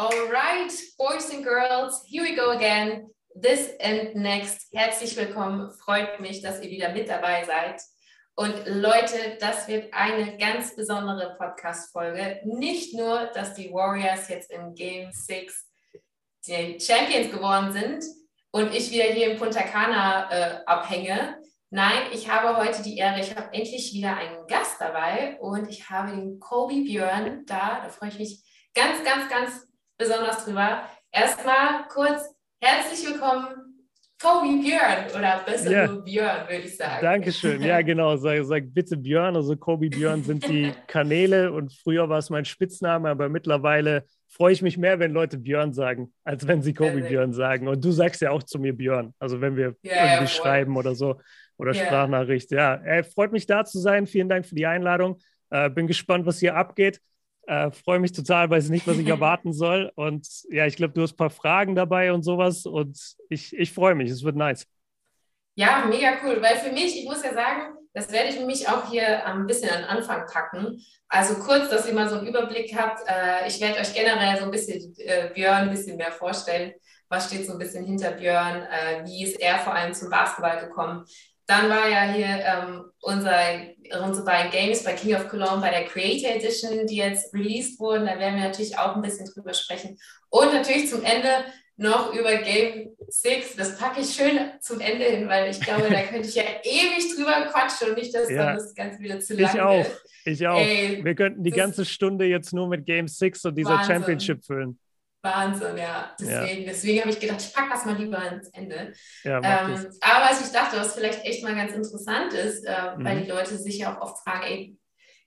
All right, boys and girls, here we go again. This and next. Herzlich willkommen. Freut mich, dass ihr wieder mit dabei seid. Und Leute, das wird eine ganz besondere Podcast-Folge. Nicht nur, dass die Warriors jetzt in Game 6 die Champions geworden sind und ich wieder hier in Punta Cana äh, abhänge. Nein, ich habe heute die Ehre, ich habe endlich wieder einen Gast dabei und ich habe den Kobe Björn da. Da freue ich mich ganz, ganz, ganz besonders drüber. Erstmal kurz herzlich willkommen Kobe Björn oder besser ja. nur Björn, würde ich sagen. Dankeschön. Ja, genau. Sag, sag bitte Björn. Also Kobe Björn sind die Kanäle und früher war es mein Spitzname, aber mittlerweile freue ich mich mehr, wenn Leute Björn sagen, als wenn sie Kobe ja, Björn sagen. Und du sagst ja auch zu mir Björn. Also wenn wir ja, irgendwie ja, schreiben oder so oder Sprachnachricht. Ja, äh, freut mich da zu sein. Vielen Dank für die Einladung. Äh, bin gespannt, was hier abgeht. Äh, Freue mich total, weiß nicht, was ich erwarten soll. Und ja, ich glaube, du hast ein paar Fragen dabei und sowas. Und ich, ich freue mich, es wird nice. Ja, mega cool. Weil für mich, ich muss ja sagen, das werde ich mich auch hier ein bisschen an den Anfang packen. Also kurz, dass ihr mal so einen Überblick habt. Äh, ich werde euch generell so ein bisschen äh, Björn ein bisschen mehr vorstellen. Was steht so ein bisschen hinter Björn? Äh, wie ist er vor allem zum Basketball gekommen? Dann war ja hier ähm, unser, unsere beiden Games bei King of Cologne bei der Creator Edition, die jetzt released wurden. Da werden wir natürlich auch ein bisschen drüber sprechen. Und natürlich zum Ende noch über Game 6. Das packe ich schön zum Ende hin, weil ich glaube, da könnte ich ja ewig drüber quatschen und nicht, dass ja. dann das Ganze wieder zu lang ich auch, wird. Ich auch. Ey, wir könnten die ganze Stunde jetzt nur mit Game 6 und dieser Wahnsinn. Championship füllen. Wahnsinn, ja. Deswegen, ja. deswegen habe ich gedacht, ich packe das mal lieber ans Ende. Ja, ähm, aber was ich dachte, was vielleicht echt mal ganz interessant ist, äh, mhm. weil die Leute sich ja auch oft fragen, ey,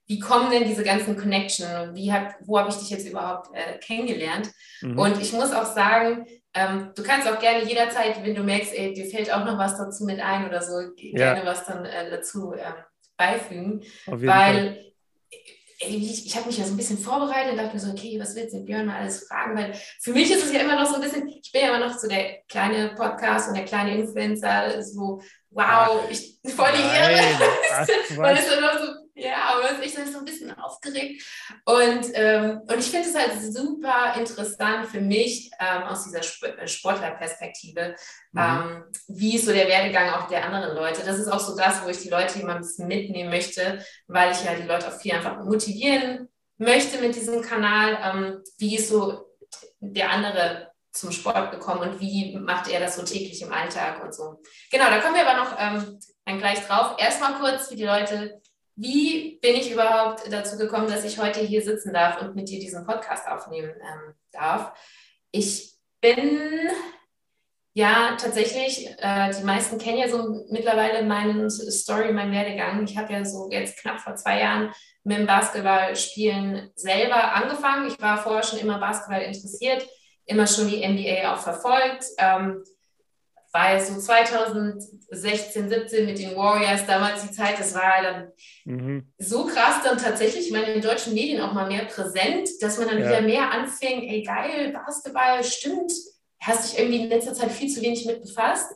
wie kommen denn diese ganzen Connections? Wie hab, wo habe ich dich jetzt überhaupt äh, kennengelernt? Mhm. Und ich muss auch sagen, ähm, du kannst auch gerne jederzeit, wenn du merkst, ey, dir fällt auch noch was dazu mit ein oder so, ja. gerne was dann äh, dazu ähm, beifügen. weil Fall ich, ich habe mich ja so ein bisschen vorbereitet und dachte mir so, okay, was willst du Björn mal alles fragen? Weil für mich ist es ja immer noch so ein bisschen, ich bin ja immer noch so der kleine Podcast und der kleine Influencer, so, wow, ich voll die Ehre. Weil es immer so ja, aber ich bin so ein bisschen aufgeregt. Und, ähm, und ich finde es halt super interessant für mich ähm, aus dieser äh, Sportlerperspektive, mhm. ähm, wie ist so der Werdegang auch der anderen Leute. Das ist auch so das, wo ich die Leute immer ein bisschen mitnehmen möchte, weil ich ja die Leute auch viel einfach motivieren möchte mit diesem Kanal. Ähm, wie ist so der andere zum Sport gekommen und wie macht er das so täglich im Alltag und so. Genau, da kommen wir aber noch ähm, dann gleich drauf. Erstmal kurz für die Leute, wie bin ich überhaupt dazu gekommen, dass ich heute hier sitzen darf und mit dir diesen Podcast aufnehmen ähm, darf? Ich bin ja tatsächlich, äh, die meisten kennen ja so mittlerweile meinen Story, meinen Werdegang. Ich habe ja so jetzt knapp vor zwei Jahren mit dem Basketballspielen selber angefangen. Ich war vorher schon immer Basketball interessiert, immer schon die NBA auch verfolgt. Ähm, weil so 2016, 17 mit den Warriors, damals die Zeit, das war dann mhm. so krass dann tatsächlich, ich meine, in den deutschen Medien auch mal mehr präsent, dass man dann ja. wieder mehr anfing, ey geil, Basketball, stimmt, hast dich irgendwie in letzter Zeit viel zu wenig mit befasst.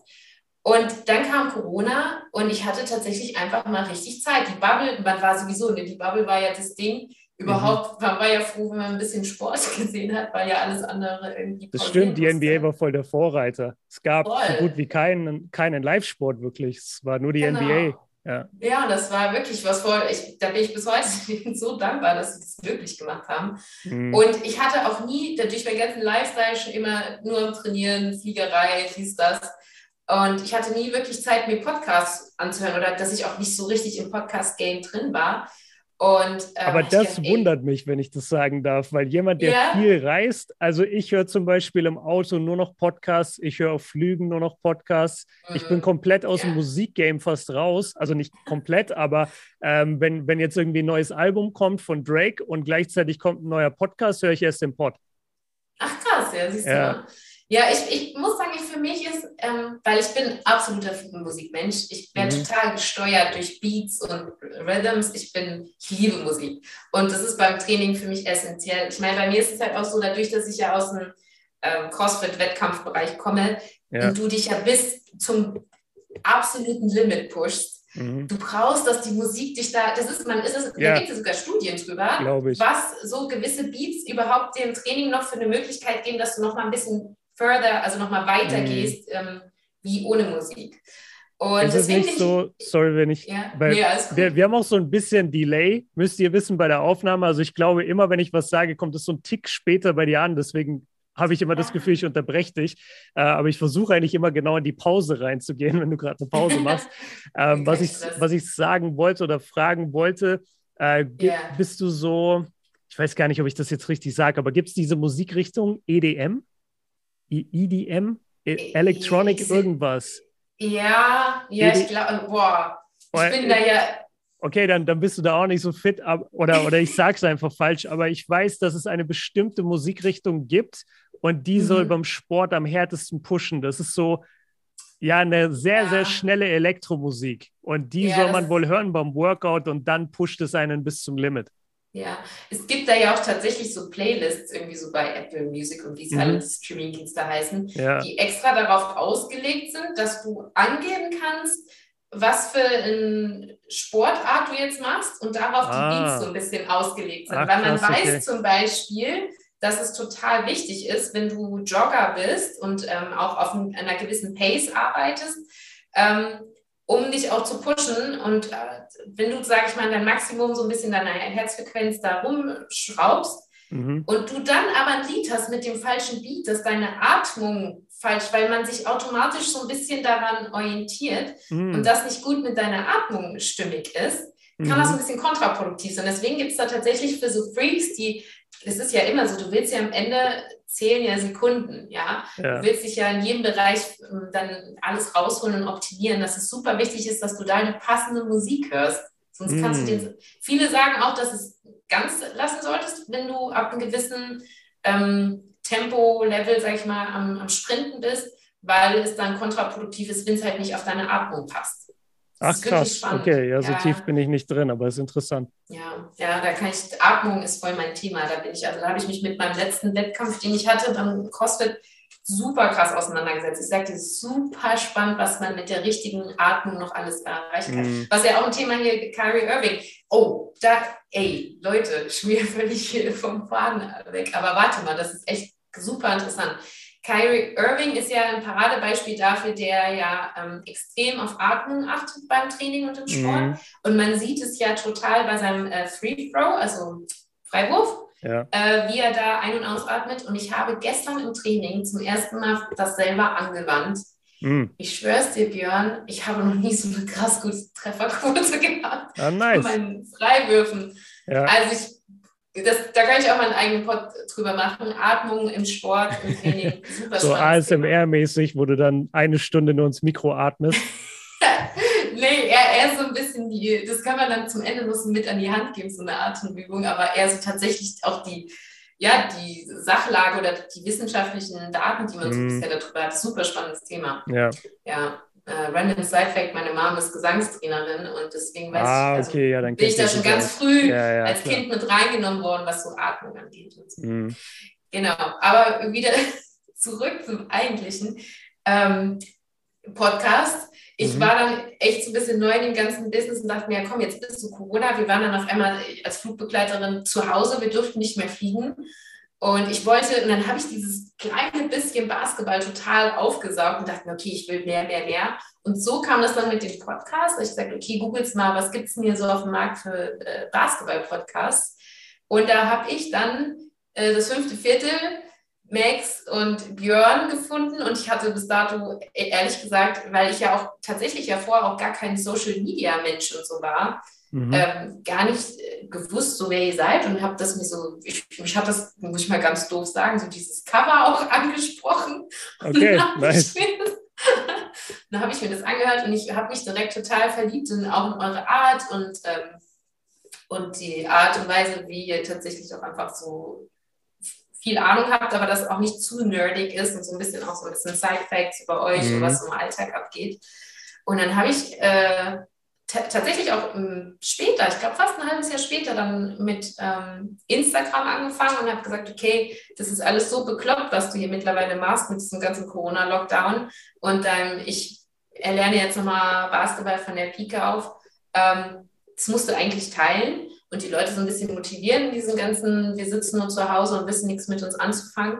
Und dann kam Corona und ich hatte tatsächlich einfach mal richtig Zeit. Die Bubble, man war sowieso, ne, die Bubble war ja das Ding, Überhaupt, mhm. man war ja froh, wenn man ein bisschen Sport gesehen hat, weil ja alles andere irgendwie. Das stimmt, die NBA war voll der Vorreiter. Es gab voll. so gut wie keinen, keinen Live-Sport wirklich. Es war nur die genau. NBA. Ja. ja, das war wirklich was voll. Ich, da bin ich bis heute so dankbar, dass sie das wirklich gemacht haben. Mhm. Und ich hatte auch nie, durch meinen ganzen Lifestyle schon immer nur Trainieren, Fliegerei, dies, das. Und ich hatte nie wirklich Zeit, mir Podcasts anzuhören oder dass ich auch nicht so richtig im Podcast-Game drin war. Und, ähm, Aber das gedacht, wundert mich, wenn ich das sagen darf, weil jemand, der ja. viel reist, also ich höre zum Beispiel im Auto nur noch Podcasts, ich höre auf Flügen nur noch Podcasts, mhm. ich bin mhm. komplett aus ja. dem Musikgame fast raus, also nicht komplett, aber ähm, wenn, wenn jetzt irgendwie ein neues Album kommt von Drake und gleichzeitig kommt ein neuer Podcast, höre ich erst den Pod. Ach krass, ja, siehst ja. du. Ja, ich, ich muss sagen, ich, für mich ist, ähm, weil ich bin absoluter Musikmensch, ich werde mhm. total gesteuert durch Beats und Rhythms. Ich bin, ich liebe Musik. Und das ist beim Training für mich essentiell. Ich meine, bei mir ist es halt auch so, dadurch, dass ich ja aus dem ähm, CrossFit-Wettkampfbereich komme ja. und du dich ja bis zum absoluten Limit pushst, Mhm. Du brauchst, dass die Musik dich da, das ist, man ist es, ja. da gibt es sogar Studien drüber, was so gewisse Beats überhaupt dem Training noch für eine Möglichkeit geben, dass du noch mal ein bisschen further, also noch mal weiter mhm. gehst, ähm, wie ohne Musik. Und es ist nicht so, sorry, wenn ich, ja, weil nee, wir, wir haben auch so ein bisschen Delay, müsst ihr wissen, bei der Aufnahme. Also ich glaube, immer wenn ich was sage, kommt es so ein Tick später bei dir an. Deswegen habe ich immer das Gefühl, ich unterbreche dich. Äh, aber ich versuche eigentlich immer genau in die Pause reinzugehen, wenn du gerade eine Pause machst. ähm, was, ich, was ich sagen wollte oder fragen wollte, äh, yeah. bist du so, ich weiß gar nicht, ob ich das jetzt richtig sage, aber gibt es diese Musikrichtung EDM? EDM? E, e Electronic ich, irgendwas? Ja, ja, ED ich glaube, boah, ich bin da ja okay, dann, dann bist du da auch nicht so fit, ab, oder, oder ich sage es einfach falsch, aber ich weiß, dass es eine bestimmte Musikrichtung gibt und die mhm. soll beim Sport am härtesten pushen. Das ist so, ja, eine sehr, ja. sehr schnelle Elektromusik. Und die ja, soll man wohl hören beim Workout und dann pusht es einen bis zum Limit. Ja, es gibt da ja auch tatsächlich so Playlists, irgendwie so bei Apple Music und wie es mhm. alle Streamingdienste heißen, ja. die extra darauf ausgelegt sind, dass du angeben kannst, was für eine Sportart du jetzt machst und darauf ah. die Beats so ein bisschen ausgelegt sind. Ach, Weil man krass, weiß okay. zum Beispiel, dass es total wichtig ist, wenn du Jogger bist und ähm, auch auf einer gewissen Pace arbeitest, ähm, um dich auch zu pushen. Und äh, wenn du, sag ich mal, dein Maximum so ein bisschen deiner Herzfrequenz da rumschraubst mhm. und du dann aber ein Lied hast mit dem falschen Beat, dass deine Atmung falsch, weil man sich automatisch so ein bisschen daran orientiert mhm. und das nicht gut mit deiner Atmung stimmig ist, kann mhm. das ein bisschen kontraproduktiv sein. Deswegen gibt es da tatsächlich für so Freaks, die es ist ja immer so, du willst ja am Ende zählen ja Sekunden, ja? ja. Du willst dich ja in jedem Bereich ähm, dann alles rausholen und optimieren, dass es super wichtig ist, dass du da eine passende Musik hörst. Sonst mm. kannst du den. Viele sagen auch, dass es ganz lassen solltest, wenn du ab einem gewissen ähm, Tempo-Level, sag ich mal, am, am Sprinten bist, weil es dann kontraproduktiv ist, wenn es halt nicht auf deine Atmung passt. Ach krass, okay, ja, so ja. tief bin ich nicht drin, aber ist interessant. Ja, ja, da kann ich, Atmung ist voll mein Thema, da bin ich, also da habe ich mich mit meinem letzten Wettkampf, den ich hatte beim CrossFit, super krass auseinandergesetzt. Ich dir, super spannend, was man mit der richtigen Atmung noch alles erreichen kann. Mm. Was ja auch ein Thema hier, Kyrie Irving. Oh, da, ey, Leute, schmier völlig vom Faden weg. Aber warte mal, das ist echt super interessant. Kyrie Irving ist ja ein Paradebeispiel dafür, der ja ähm, extrem auf Atmung achtet beim Training und im Sport. Mhm. Und man sieht es ja total bei seinem äh, Free Throw, also Freiwurf, ja. äh, wie er da ein- und ausatmet. Und ich habe gestern im Training zum ersten Mal das selber angewandt. Mhm. Ich schwör's dir, Björn, ich habe noch nie so eine krass gute Trefferquote gehabt ah, nice. von meinen Freiwürfen. Ja. Also ich das, da kann ich auch mal einen eigenen Pod drüber machen. Atmung im Sport, im Training. Super so ASMR-mäßig, wo du dann eine Stunde nur ins Mikro atmest. nee, eher, eher so ein bisschen die, das kann man dann zum Ende noch so mit an die Hand geben, so eine Atemübung, aber eher so tatsächlich auch die, ja, die Sachlage oder die wissenschaftlichen Daten, die man so mm. bisher darüber hat. Super spannendes Thema. Ja. Ja äh, random Side Fact, meine Mom ist Gesangstrainerin und deswegen weiß ah, ich, also okay, ja, bin ich da schon ganz früh ja, ja, als klar. Kind mit reingenommen worden, was so Atmung angeht. So. Mhm. Genau, aber wieder zurück zum eigentlichen ähm, Podcast. Ich mhm. war dann echt so ein bisschen neu in dem ganzen Business und dachte mir, ja komm, jetzt bist du Corona. Wir waren dann auf einmal als Flugbegleiterin zu Hause, wir durften nicht mehr fliegen. Und ich wollte, und dann habe ich dieses kleine bisschen Basketball total aufgesaugt und dachte okay, ich will mehr, mehr, mehr. Und so kam das dann mit dem Podcast. Ich sagte, okay, googles mal, was gibt es denn hier so auf dem Markt für äh, Basketball-Podcasts? Und da habe ich dann äh, das fünfte Viertel, Max und Björn gefunden und ich hatte bis dato e-, ehrlich gesagt, weil ich ja auch tatsächlich ja vorher auch gar kein Social Media Mensch und so war, mhm. ähm, gar nicht äh, gewusst, so wer ihr seid und habe das mir so, ich, mich hat das, muss ich mal ganz doof sagen, so dieses Cover auch angesprochen. Okay, nice. dann habe ich mir das angehört und ich habe mich direkt total verliebt in auch in eure Art und, ähm, und die Art und Weise, wie ihr tatsächlich auch einfach so viel Ahnung habt, aber das auch nicht zu nerdig ist und so ein bisschen auch so ein bisschen Side-Facts über euch mhm. und was im Alltag abgeht. Und dann habe ich äh, tatsächlich auch ähm, später, ich glaube fast ein halbes Jahr später, dann mit ähm, Instagram angefangen und habe gesagt, okay, das ist alles so bekloppt, was du hier mittlerweile machst mit diesem ganzen Corona-Lockdown. Und ähm, ich erlerne jetzt nochmal Basketball von der Pike auf. Ähm, das musst du eigentlich teilen und die Leute so ein bisschen motivieren, diesen ganzen, wir sitzen nur zu Hause und wissen nichts mit uns anzufangen.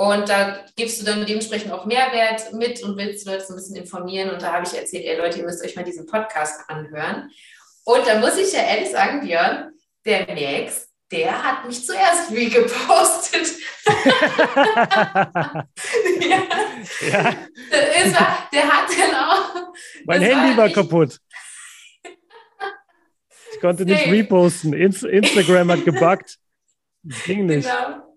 Und da gibst du dann dementsprechend auch Mehrwert mit und willst Leute so ein bisschen informieren. Und da habe ich erzählt, ey Leute, ihr müsst euch mal diesen Podcast anhören. Und da muss ich ja ehrlich sagen, Björn, der Max, der hat mich zuerst regepostet. ja. ja. War, der hat dann auch. Mein Handy war, kaputt. Ich konnte nicht reposten. Instagram hat gebuggt. ging nicht. Genau.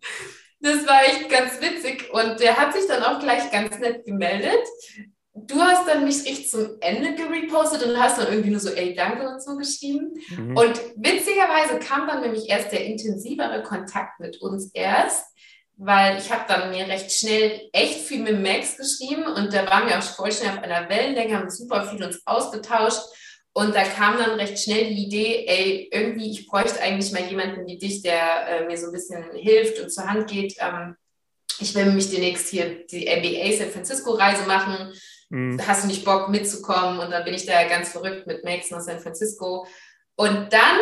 Das war echt ganz witzig. Und der hat sich dann auch gleich ganz nett gemeldet. Du hast dann mich richtig zum Ende gerepostet und hast dann irgendwie nur so, ey, danke und so geschrieben. Mhm. Und witzigerweise kam dann nämlich erst der intensivere Kontakt mit uns erst, weil ich habe dann mir recht schnell echt viel mit Max geschrieben und da waren wir auch voll schnell auf einer Wellenlänge, haben super viel uns ausgetauscht. Und da kam dann recht schnell die Idee, ey, irgendwie, ich bräuchte eigentlich mal jemanden wie dich, der äh, mir so ein bisschen hilft und zur Hand geht. Ähm, ich will nämlich demnächst hier die NBA San Francisco Reise machen. Mhm. Hast du nicht Bock mitzukommen? Und dann bin ich da ganz verrückt mit Max nach San Francisco. Und dann,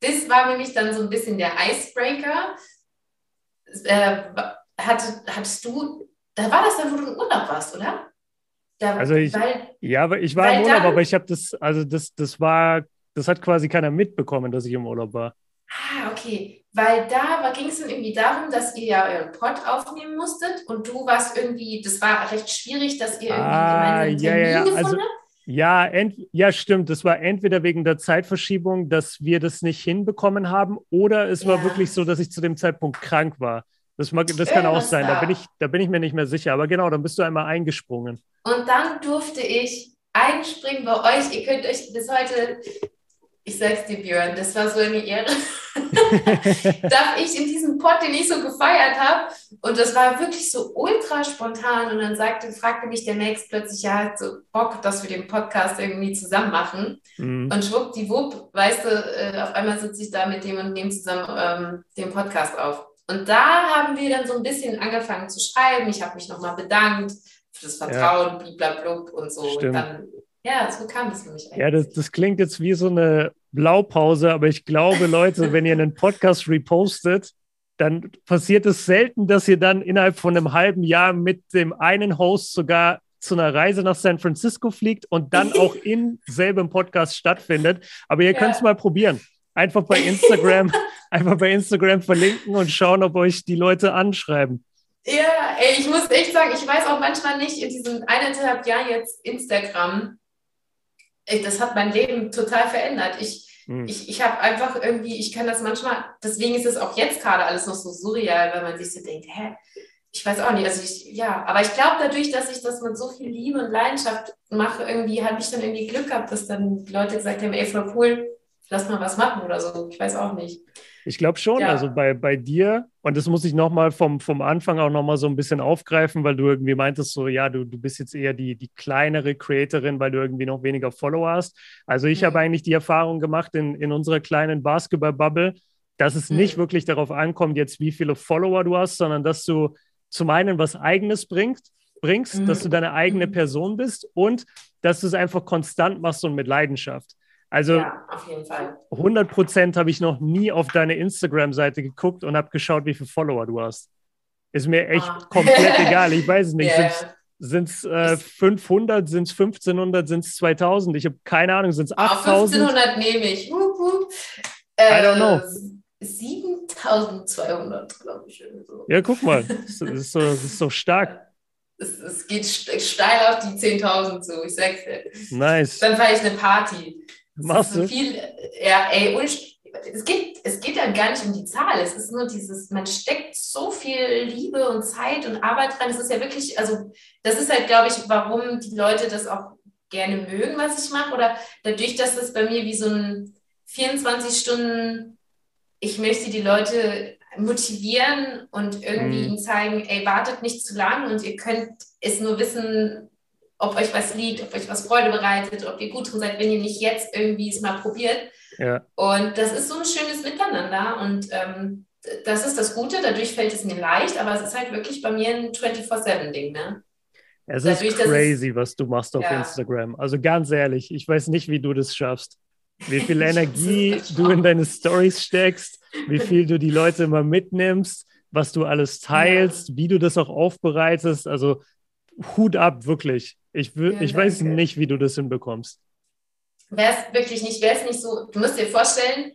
das war nämlich dann so ein bisschen der Icebreaker. Äh, hat, hattest du, da war das dann, wo du im Urlaub warst, oder? Da, also ich, weil, ja, aber ich war im Urlaub, dann, aber ich habe das, also das, das war, das hat quasi keiner mitbekommen, dass ich im Urlaub war. Ah, okay. Weil da ging es dann irgendwie darum, dass ihr ja euren Pod aufnehmen musstet und du warst irgendwie, das war recht schwierig, dass ihr irgendwie ah, gemeinsam ja, ja, gefunden also, habt. Ja, ent, ja, stimmt. Das war entweder wegen der Zeitverschiebung, dass wir das nicht hinbekommen haben, oder es ja. war wirklich so, dass ich zu dem Zeitpunkt krank war. Das, mag, das kann auch sein. Da bin, ich, da bin ich mir nicht mehr sicher. Aber genau, dann bist du einmal eingesprungen. Und dann durfte ich einspringen bei euch. Ihr könnt euch bis heute, ich sag's dir, Björn, das war so eine Ehre. Darf ich in diesem Pod, den ich so gefeiert habe, und das war wirklich so ultra spontan. Und dann sagte, fragte mich der Max plötzlich, ja, hat so Bock, dass wir den Podcast irgendwie zusammen machen. Mhm. Und schwuppdiwupp, weißt du, äh, auf einmal sitze ich da mit dem und nehme zusammen ähm, den Podcast auf. Und da haben wir dann so ein bisschen angefangen zu schreiben. Ich habe mich nochmal bedankt für das Vertrauen, ja. bliblablub und so. Stimmt. Und dann, ja, so kam das für mich eigentlich. Ja, das, das klingt jetzt wie so eine Blaupause, aber ich glaube, Leute, wenn ihr einen Podcast repostet, dann passiert es selten, dass ihr dann innerhalb von einem halben Jahr mit dem einen Host sogar zu einer Reise nach San Francisco fliegt und dann auch in selben Podcast stattfindet. Aber ihr ja. könnt es mal probieren. Einfach bei Instagram, einfach bei Instagram verlinken und schauen, ob euch die Leute anschreiben. Ja, ey, ich muss echt sagen, ich weiß auch manchmal nicht in diesen eineinhalb Jahren jetzt Instagram, ey, das hat mein Leben total verändert. Ich, hm. ich, ich habe einfach irgendwie, ich kann das manchmal, deswegen ist es auch jetzt gerade alles noch so surreal, weil man sich so denkt, hä, ich weiß auch nicht, also ich, ja, aber ich glaube dadurch, dass ich das mit so viel Liebe und Leidenschaft mache, irgendwie habe ich dann irgendwie Glück gehabt, dass dann Leute gesagt haben, ey, voll cool, lass mal was machen oder so. Ich weiß auch nicht. Ich glaube schon, ja. also bei, bei dir, und das muss ich nochmal vom, vom Anfang auch nochmal so ein bisschen aufgreifen, weil du irgendwie meintest, so, ja, du, du bist jetzt eher die, die kleinere Creatorin, weil du irgendwie noch weniger Follower hast. Also ich mhm. habe eigentlich die Erfahrung gemacht in, in unserer kleinen Basketball-Bubble, dass es mhm. nicht wirklich darauf ankommt, jetzt wie viele Follower du hast, sondern dass du zum einen was Eigenes bringst, bringst, mhm. dass du deine eigene mhm. Person bist und dass du es einfach konstant machst und mit Leidenschaft. Also ja, 100 Prozent habe ich noch nie auf deine Instagram-Seite geguckt und habe geschaut, wie viele Follower du hast. Ist mir echt ah. komplett egal. Ich weiß es nicht. Yeah. Sind es äh, 500, sind es 1500, sind es 2000? Ich habe keine Ahnung. Sind es 8000? 1500 nehme ich. Uh, uh. Äh, I don't know. 7200, glaube ich. So. Ja, guck mal. Das ist so, das ist so stark. Es, es geht steil auf die 10.000 zu, ich sag's dir. Nice. Dann fahre ich eine Party. Machst du? Viel, ja, ey, es geht, es geht ja gar nicht um die Zahl. Es ist nur dieses, man steckt so viel Liebe und Zeit und Arbeit rein. Es ist ja wirklich, also das ist halt, glaube ich, warum die Leute das auch gerne mögen, was ich mache. Oder dadurch, dass das bei mir wie so ein 24 Stunden, ich möchte die Leute motivieren und irgendwie mhm. ihnen zeigen, ey, wartet nicht zu lang und ihr könnt es nur wissen, ob euch was liegt, ob euch was Freude bereitet, ob ihr gut drin seid, wenn ihr nicht jetzt irgendwie es mal probiert. Ja. Und das ist so ein schönes Miteinander und ähm, das ist das Gute, dadurch fällt es mir leicht, aber es ist halt wirklich bei mir ein 24-7-Ding, ne? Es dadurch, ist crazy, es, was du machst auf ja. Instagram. Also ganz ehrlich, ich weiß nicht, wie du das schaffst. Wie viel Energie du in deine Stories steckst, wie viel du die Leute immer mitnimmst, was du alles teilst, ja. wie du das auch aufbereitest. Also Hut ab, wirklich. Ich, ja, ich weiß nicht, wie du das hinbekommst. Wäre es wirklich nicht, wäre es nicht so, du musst dir vorstellen,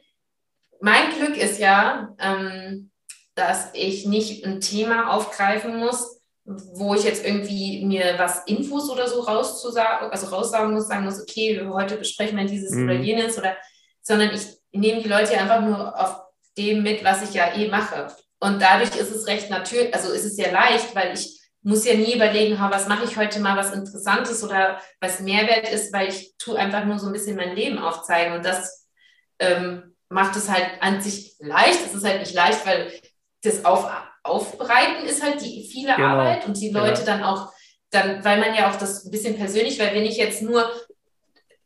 mein Glück ist ja, ähm, dass ich nicht ein Thema aufgreifen muss, wo ich jetzt irgendwie mir was Infos oder so rauszusagen, also raussagen muss, sagen muss, okay, heute besprechen wir dieses mhm. oder jenes oder, sondern ich nehme die Leute einfach nur auf dem mit, was ich ja eh mache. Und dadurch ist es recht natürlich, also ist es ja leicht, weil ich muss ja nie überlegen, was mache ich heute mal was Interessantes oder was Mehrwert ist, weil ich tue einfach nur so ein bisschen mein Leben aufzeigen. Und das ähm, macht es halt an sich leicht. Es ist halt nicht leicht, weil das Auf Aufbereiten ist halt die viele genau. Arbeit und die Leute ja. dann auch, dann, weil man ja auch das ein bisschen persönlich, weil wenn ich jetzt nur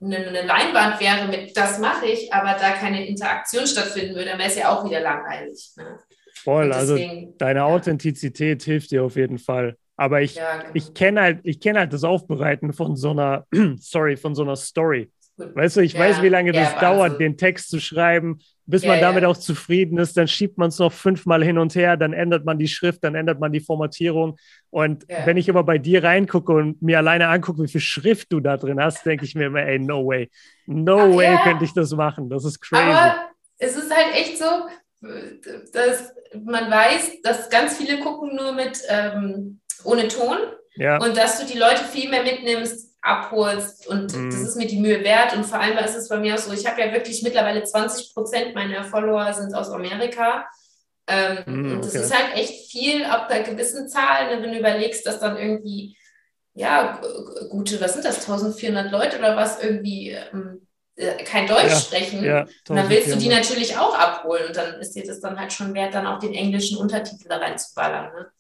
eine, Leinwand wäre mit das mache ich, aber da keine Interaktion stattfinden würde, dann wäre es ja auch wieder langweilig. Ne? Voll, also deine Authentizität ja. hilft dir auf jeden Fall. Aber ich, ja, genau. ich kenne halt, ich halt das Aufbereiten von so einer, sorry, von so einer Story. Weißt du, ich ja, weiß, wie lange das dauert, den Text zu schreiben, bis man damit auch zufrieden ist. Dann schiebt man es noch fünfmal hin und her, dann ändert man die Schrift, dann ändert man die Formatierung. Und wenn ich immer bei dir reingucke und mir alleine angucke, wie viel Schrift du da drin hast, denke ich mir immer, ey, no way. No Ach, way könnte ich das machen. Das ist crazy. Aber es ist halt echt so, dass man weiß, dass ganz viele gucken nur mit ähm, ohne Ton ja. und dass du die Leute viel mehr mitnimmst, abholst und mhm. das ist mir die Mühe wert und vor allem ist es bei mir auch so, ich habe ja wirklich mittlerweile 20 Prozent meiner Follower sind aus Amerika ähm, mhm, und das ist halt echt viel ab einer gewissen Zahl, ne, wenn du überlegst, dass dann irgendwie ja, gute, was sind das, 1400 Leute oder was irgendwie ähm, äh, kein Deutsch ja, sprechen, ja, dann willst du die natürlich auch abholen und dann ist dir das dann halt schon wert, dann auch den englischen Untertitel da reinzuballern. Ne?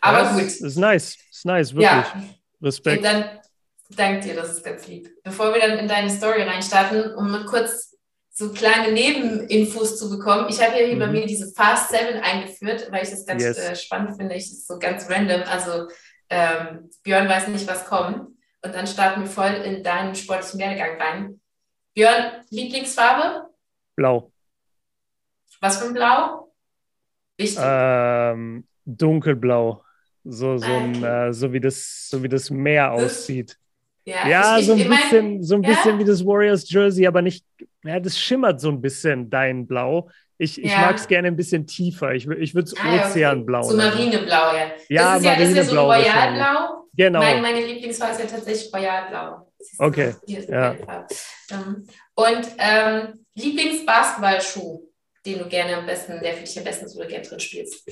Aber ja, gut. Ist nice, ist nice, wirklich. Ja. Respekt. Und dann danke dir, das ist ganz lieb. Bevor wir dann in deine Story reinstarten, um mal kurz so kleine Nebeninfos zu bekommen. Ich habe hier, hier bei mhm. mir diese Fast 7 eingeführt, weil ich das ganz yes. äh, spannend finde. Ich ist so ganz random. Also ähm, Björn weiß nicht, was kommt. Und dann starten wir voll in deinen sportlichen Werdegang rein. Björn, Lieblingsfarbe? Blau. Was für ein Blau? Wichtig. Ähm, dunkelblau. So, so, ein, äh, so, wie das, so wie das Meer aussieht. Ja, ja ich, so ein bisschen, mein, so ein bisschen ja. wie das Warriors Jersey, aber nicht, ja, das schimmert so ein bisschen, dein Blau. Ich, ich ja. mag es gerne ein bisschen tiefer. Ich, ich würde es ah, Ozeanblau. Okay. So Marineblau, ja. Ja, das ist Marineblau. Ja, das ist ja so Royalblau. Genau. Mein, meine Lieblingsfarbe ist ja tatsächlich Royalblau. Okay. Ja. Ähm, und ähm, Lieblingsbasketballschuh, den du gerne am besten, der für dich am besten so gerne drin spielst.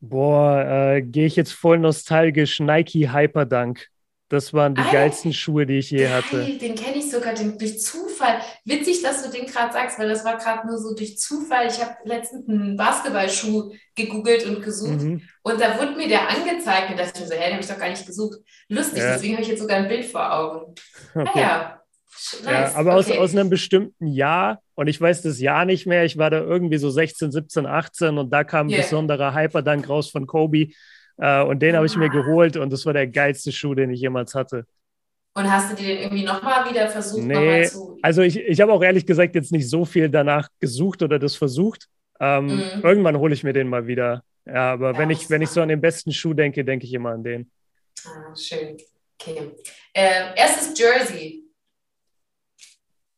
Boah, äh, gehe ich jetzt voll nostalgisch. Nike Hyperdunk. Das waren die ah, geilsten Schuhe, die ich je hatte. Den kenne ich sogar den, durch Zufall. Witzig, dass du den gerade sagst, weil das war gerade nur so durch Zufall. Ich habe letztens einen Basketballschuh gegoogelt und gesucht mhm. und da wurde mir der angezeigt und dachte ich so, hä, den habe ich doch gar nicht gesucht. Lustig, ja. deswegen habe ich jetzt sogar ein Bild vor Augen. Okay. Naja, Nice. Ja, aber okay. aus, aus einem bestimmten Jahr, und ich weiß das Jahr nicht mehr, ich war da irgendwie so 16, 17, 18 und da kam ein yeah. besonderer Hyperdank raus von Kobe äh, und den ah. habe ich mir ah. geholt und das war der geilste Schuh, den ich jemals hatte. Und hast du den irgendwie nochmal wieder versucht? Nee, zu... also ich, ich habe auch ehrlich gesagt jetzt nicht so viel danach gesucht oder das versucht. Ähm, mhm. Irgendwann hole ich mir den mal wieder. Ja, aber ja, wenn, ich, wenn ich so an den besten Schuh denke, denke ich immer an den. Ah, schön. Okay. Äh, erstes Jersey.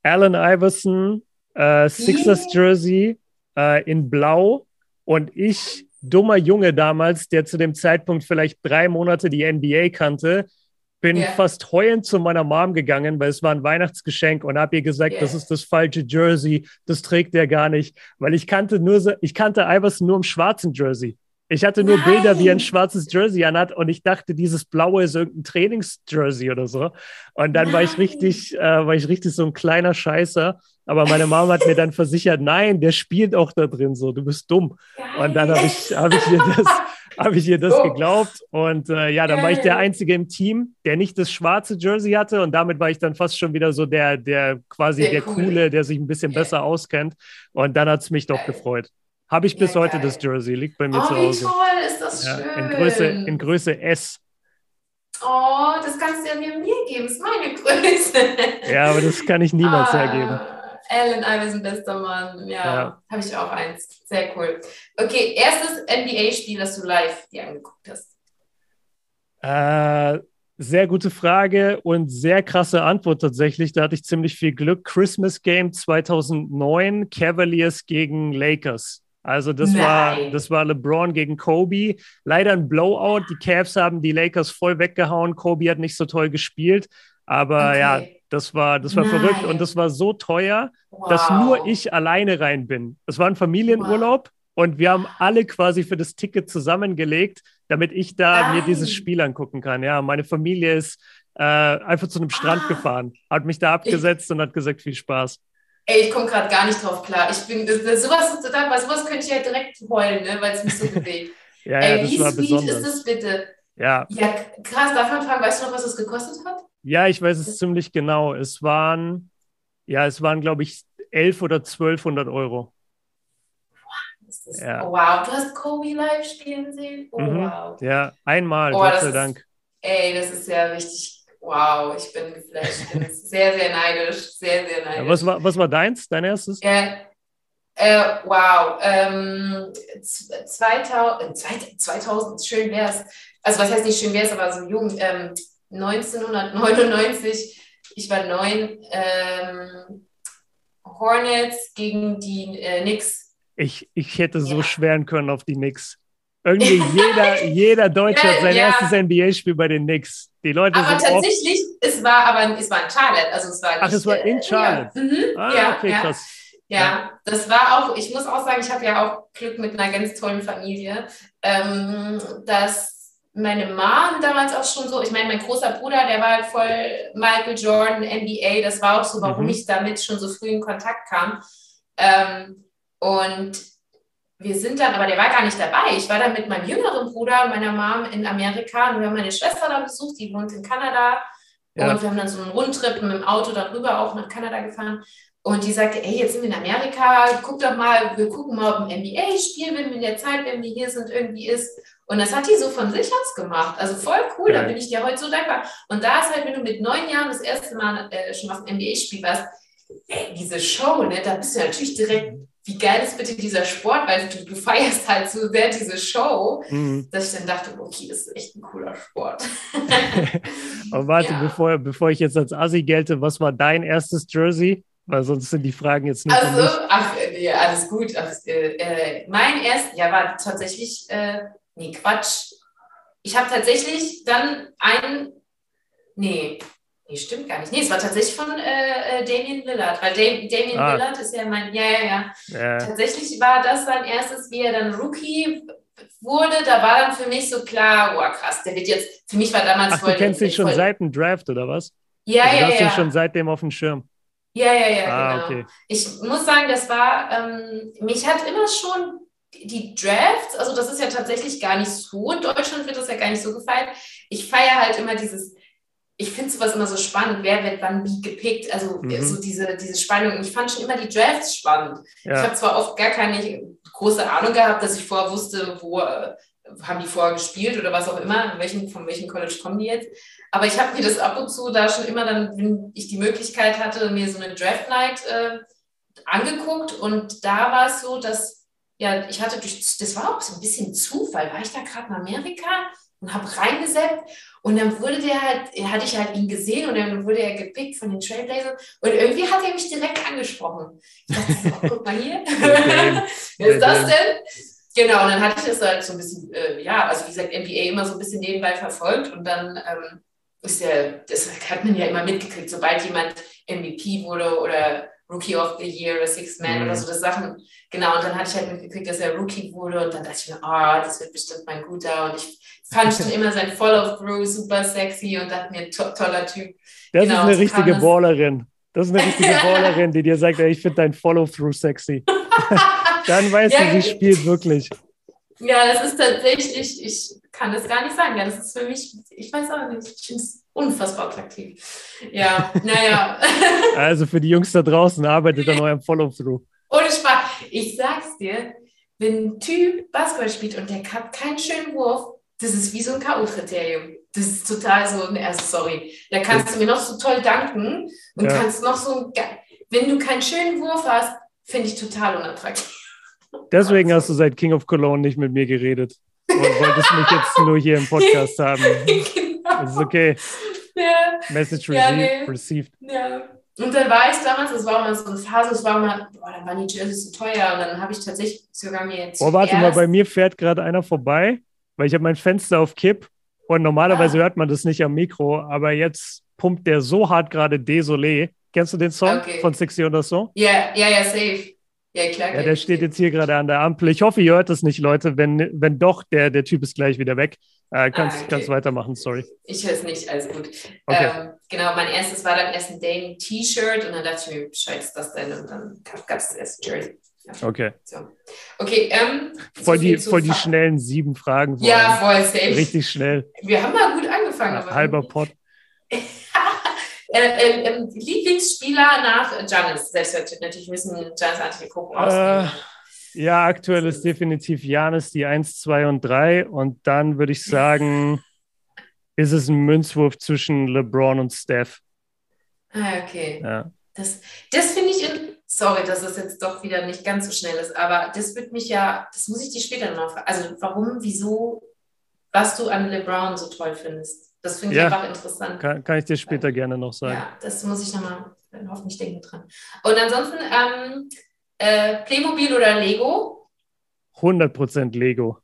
Allen Iverson, äh, Sixers Jersey äh, in Blau und ich, dummer Junge damals, der zu dem Zeitpunkt vielleicht drei Monate die NBA kannte, bin yeah. fast heulend zu meiner Mom gegangen, weil es war ein Weihnachtsgeschenk und habe ihr gesagt, yeah. das ist das falsche Jersey, das trägt er gar nicht, weil ich kannte nur, ich kannte Iverson nur im schwarzen Jersey. Ich hatte nur Nein. Bilder, wie er ein schwarzes Jersey anhat und ich dachte, dieses blaue ist irgendein Trainingsjersey oder so. Und dann Nein. war ich richtig, äh, war ich richtig so ein kleiner Scheißer. Aber meine Mama hat mir dann versichert, nein, der spielt auch da drin so, du bist dumm. Geil. Und dann habe ich, hab ich ihr das, hab ich ihr das oh. geglaubt. Und äh, ja, dann war ich der Einzige im Team, der nicht das schwarze Jersey hatte. Und damit war ich dann fast schon wieder so der, der quasi der, der Coole, der sich ein bisschen besser auskennt. Und dann hat es mich doch gefreut. Habe ich bis ja, heute das Jersey, liegt bei mir oh, zu Hause. Wie toll, ist das ja, schön. In Größe, in Größe S. Oh, das kannst du ja mir, mir geben, ist meine Größe. Ja, aber das kann ich niemals ah. hergeben. Allen Iverson, bester Mann. Ja, ja. habe ich auch eins. Sehr cool. Okay, erstes NBA-Spiel, das du live dir angeguckt hast. Äh, sehr gute Frage und sehr krasse Antwort tatsächlich. Da hatte ich ziemlich viel Glück. Christmas Game 2009, Cavaliers gegen Lakers. Also das war, das war LeBron gegen Kobe. Leider ein Blowout. Die Cavs haben die Lakers voll weggehauen. Kobe hat nicht so toll gespielt. Aber okay. ja, das war, das war verrückt und das war so teuer, wow. dass nur ich alleine rein bin. Es war ein Familienurlaub wow. und wir haben alle quasi für das Ticket zusammengelegt, damit ich da Nein. mir dieses Spiel angucken kann. Ja, meine Familie ist äh, einfach zu einem Strand ah. gefahren, hat mich da abgesetzt ich, und hat gesagt, viel Spaß. Ey, ich komme gerade gar nicht drauf klar. Ich bin, das, das, sowas, bei sowas könnte ich ja direkt heulen, ne, weil es mich so bewegt. ja, Ey, ja, wie sweet besonders. ist das bitte? Ja. Ja, krass, darf man fragen, weißt du noch, was es gekostet hat? Ja, ich weiß es ziemlich genau. Es waren, ja, es waren, glaube ich, 11 oder 1200 Euro. Ist, ja. oh, wow, du hast Kobe live spielen sehen? Oh, mhm. wow. Ja, einmal, oh, Gott sei Dank. Ist, ey, das ist ja richtig, wow, ich bin geflasht. Ich bin sehr, sehr neidisch, sehr, sehr neidisch. Ja, was, war, was war deins, dein erstes? Ja, äh, wow, ähm, 2000, 2000, schön wär's. Also was heißt nicht schön wär's, aber so jung, ähm, 1999, ich war neun, ähm, Hornets gegen die äh, Knicks. Ich, ich hätte so ja. schweren können auf die Knicks. Irgendwie jeder, jeder Deutsche hat sein ja. erstes NBA-Spiel bei den Knicks. Die Leute aber sind tatsächlich, es war aber es war in Charlotte. Also es war nicht, Ach, es war in äh, Charlotte. Ja. Mhm. Ah, ja, okay, krass. Ja, das war auch, ich muss auch sagen, ich habe ja auch Glück mit einer ganz tollen Familie, ähm, dass meine Mom damals auch schon so, ich meine, mein großer Bruder, der war halt voll Michael Jordan, NBA, das war auch so, warum mhm. ich damit schon so früh in Kontakt kam. Ähm, und wir sind dann, aber der war gar nicht dabei. Ich war dann mit meinem jüngeren Bruder meiner Mom in Amerika und wir haben meine Schwester da besucht, die wohnt in Kanada. Ja. Und wir haben dann so einen Rundtrip mit dem Auto darüber auch nach Kanada gefahren. Und die sagte, ey, jetzt sind wir in Amerika, guck doch mal, wir gucken mal, ob ein NBA-Spiel, wenn wir in der Zeit, wenn wir hier sind, irgendwie ist. Und das hat die so von sich aus gemacht. Also voll cool, ja. da bin ich dir heute so dankbar. Und da ist halt, wenn du mit neun Jahren das erste Mal äh, schon auf dem NBA-Spiel warst, ey, diese Show, ne, da bist du natürlich direkt, wie geil ist bitte dieser Sport, weil du, du feierst halt so sehr diese Show, mhm. dass ich dann dachte, okay, das ist echt ein cooler Sport. Aber warte, ja. bevor, bevor ich jetzt als Assi gelte, was war dein erstes Jersey? Weil sonst sind die Fragen jetzt nicht. Also, ach, nee, alles gut. Ach, äh, äh, mein erstes, ja, war tatsächlich äh, nee, Quatsch. Ich habe tatsächlich dann einen, nee, nee, stimmt gar nicht. Nee, es war tatsächlich von äh, äh Damien Lillard, weil Dam Damien ah. Lillard ist ja mein, ja, ja, ja, ja. Tatsächlich war das sein erstes, wie er dann Rookie wurde, da war dann für mich so klar, oh krass, der wird jetzt, für mich war damals Ach, voll... du kennst ihn schon voll, seit dem Draft, oder was? Ja, also, ja, du hast ja. ihn schon seitdem auf dem Schirm. Ja, ja, ja, ah, genau. Okay. Ich muss sagen, das war, ähm, mich hat immer schon die Drafts, also das ist ja tatsächlich gar nicht so, in Deutschland wird das ja gar nicht so gefeiert. Ich feiere halt immer dieses, ich finde sowas immer so spannend, wer wird wann wie gepickt, also mhm. so diese, diese Spannung. Ich fand schon immer die Drafts spannend. Ja. Ich habe zwar oft gar keine große Ahnung gehabt, dass ich vorher wusste, wo äh, haben die vorher gespielt oder was auch immer, welchen, von welchem College kommen die jetzt. Aber ich habe mir das ab und zu da schon immer dann, wenn ich die Möglichkeit hatte, mir so eine Draft Night äh, angeguckt und da war es so, dass ja, ich hatte durch, das war auch so ein bisschen Zufall, war ich da gerade in Amerika und habe reingesetzt und dann wurde der halt, hatte ich halt ihn gesehen und dann wurde er gepickt von den Trailblazers und irgendwie hat er mich direkt angesprochen. Ich dachte, oh, guck mal hier, wer ist das denn? Genau, und dann hatte ich das halt so ein bisschen, äh, ja, also wie gesagt, NBA immer so ein bisschen nebenbei verfolgt und dann ähm, ist ja, das hat man ja immer mitgekriegt, sobald jemand MVP wurde oder Rookie of the Year oder Six Man mhm. oder so, das Sachen. Genau, und dann hatte ich halt mitgekriegt, dass er Rookie wurde und dann dachte ich mir, ah, oh, das wird bestimmt mein guter und ich fand schon immer sein Follow-Through super sexy und dachte mir, to toller Typ. Das genau, ist eine richtige Ballerin. Das ist eine richtige Ballerin, die dir sagt, ey, ich finde dein Follow-Through sexy. dann weißt ja, du, sie spielt wirklich. Ja, das ist tatsächlich, ich kann es gar nicht sagen. Ja, das ist für mich, ich weiß auch nicht, ich finde es unfassbar attraktiv. Ja, naja. Also für die Jungs da draußen, arbeitet an eurem Follow-Through. Ohne Spaß. Ich sag's dir, wenn ein Typ Basketball spielt und der hat keinen schönen Wurf, das ist wie so ein K.O.-Kriterium. Das ist total so, also sorry, da kannst du mir noch so toll danken und ja. kannst noch so, wenn du keinen schönen Wurf hast, finde ich total unattraktiv. Deswegen hast du seit King of Cologne nicht mit mir geredet und wolltest mich jetzt nur hier im Podcast haben. genau. Das ist okay. Ja. Message ja, nee. received. Ja. Und dann war ich damals, das war mal so eine Phase, es war mal, boah, dann waren die Jerseys so teuer und dann habe ich tatsächlich sogar mir jetzt. Oh, warte mal, bei mir fährt gerade einer vorbei, weil ich habe mein Fenster auf Kipp und normalerweise ah. hört man das nicht am Mikro, aber jetzt pumpt der so hart gerade Désolé. Kennst du den Song okay. von Sixty oder so? Ja, ja, ja, safe. Ja, klar. Ja, der steht jetzt hier gerade an der Ampel. Ich hoffe, ihr hört das nicht, Leute. Wenn, wenn doch, der, der Typ ist gleich wieder weg. Äh, kannst, ah, okay. kannst weitermachen, sorry. Ich höre es nicht, alles gut. Okay. Ähm, genau, mein erstes war dann erst ein Dane T-Shirt und dann dachte ich mir, scheiße, das denn? Und dann gab es das erste Jersey. Ja. Okay. So. Okay, ähm, voll, die, voll die schnellen sieben Fragen. Ja, voll safe. Richtig schnell. Wir haben mal gut angefangen. Ja, halber Pott. Äh, äh, äh, Lieblingsspieler nach Janis, selbstverständlich müssen Janis Antetokounmpo. Äh, ja, aktuell ist definitiv Janis die 1, 2 und 3 und dann würde ich sagen, ist es ein Münzwurf zwischen LeBron und Steph. Ah, okay. Ja. Das, das finde ich, sorry, dass es jetzt doch wieder nicht ganz so schnell ist, aber das wird mich ja, das muss ich dir später noch fragen. Also warum, wieso, was du an LeBron so toll findest. Das finde ich ja, einfach interessant. Kann, kann, ich dir später ja. gerne noch sagen. Ja, das muss ich nochmal, hoffentlich denken dran. Und ansonsten, ähm, äh, Playmobil oder Lego? 100% Lego.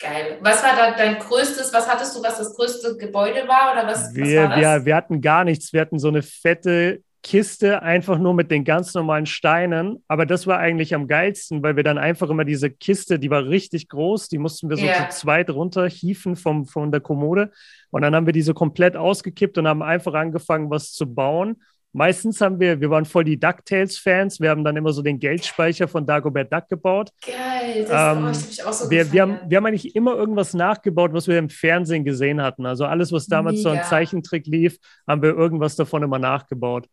Geil. Was war da dein größtes, was hattest du, was das größte Gebäude war? Oder was, wir, was war das? Wir, wir hatten gar nichts. Wir hatten so eine fette Kiste einfach nur mit den ganz normalen Steinen. Aber das war eigentlich am geilsten, weil wir dann einfach immer diese Kiste, die war richtig groß, die mussten wir so yeah. zu zweit runterhieven vom, von der Kommode. Und dann haben wir diese komplett ausgekippt und haben einfach angefangen, was zu bauen. Meistens haben wir, wir waren voll die DuckTales-Fans, wir haben dann immer so den Geldspeicher von Dagobert Duck gebaut. Geil, das ähm, oh, ich auch so wir, wir, haben, wir haben eigentlich immer irgendwas nachgebaut, was wir im Fernsehen gesehen hatten. Also alles, was damals Mega. so ein Zeichentrick lief, haben wir irgendwas davon immer nachgebaut.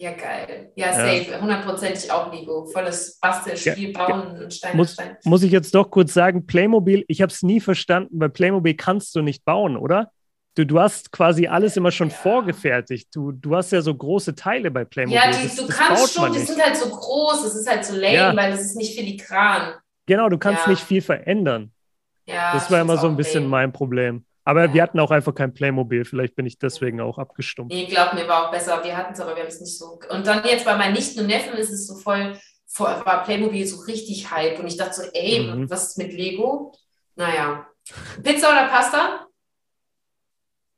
Ja, geil. Ja, safe. Hundertprozentig auch Lego. Volles Bastelspiel, ja, Bauen und Stein muss, Stein. Muss ich jetzt doch kurz sagen, Playmobil, ich habe es nie verstanden, weil Playmobil kannst du nicht bauen, oder? Du, du hast quasi alles immer schon ja. vorgefertigt. Du, du hast ja so große Teile bei Playmobil. Ja, die, das, du das kannst schon, die sind halt so groß, es ist halt so lame, ja. weil das ist nicht filigran. Genau, du kannst nicht viel verändern. Ja, das war immer so ein bisschen lame. mein Problem. Aber wir hatten auch einfach kein Playmobil. Vielleicht bin ich deswegen auch abgestumpft. Nee, glaub mir, war auch besser. Wir hatten es, aber wir haben es nicht so. Und dann jetzt bei meinen Nichten und Neffen ist es so voll, voll war Playmobil so richtig Hype. Und ich dachte so, ey, mhm. was ist mit Lego? Naja. Pizza oder Pasta?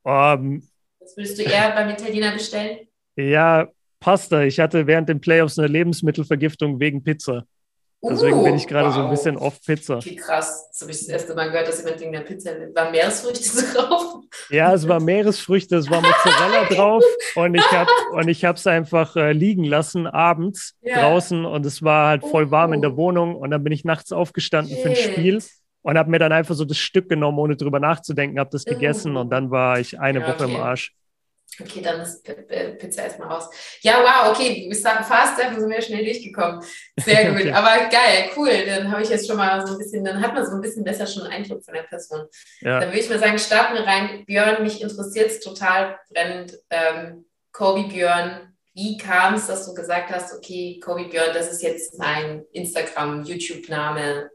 Um, ähm, was würdest du eher beim Italiener bestellen? Ja, Pasta. Ich hatte während den Playoffs eine Lebensmittelvergiftung wegen Pizza. Deswegen uh, bin ich gerade wow. so ein bisschen off Pizza. Wie krass. Das habe ich das erste Mal gehört, dass jemand wegen der Pizza war Meeresfrüchte drauf. Ja, es war Meeresfrüchte, es war Mozzarella drauf und ich habe und ich habe es einfach äh, liegen lassen abends ja. draußen und es war halt voll warm in der oh. Wohnung und dann bin ich nachts aufgestanden Shit. für ein Spiel und habe mir dann einfach so das Stück genommen, ohne drüber nachzudenken, habe das gegessen uh. und dann war ich eine ja, Woche okay. im Arsch. Okay, dann ist Pizza erstmal raus. Ja, wow, okay, wir starten fast, da sind wir schnell durchgekommen. Sehr gut, aber geil, cool. Dann habe ich jetzt schon mal so ein bisschen, dann hat man so ein bisschen besser schon einen Eindruck von der Person. Ja. Dann würde ich mal sagen, starten wir rein. Björn, mich interessiert es total brennend. Ähm, Kobe Björn, wie kam es, dass du gesagt hast, okay, Kobe Björn, das ist jetzt mein Instagram, YouTube-Name?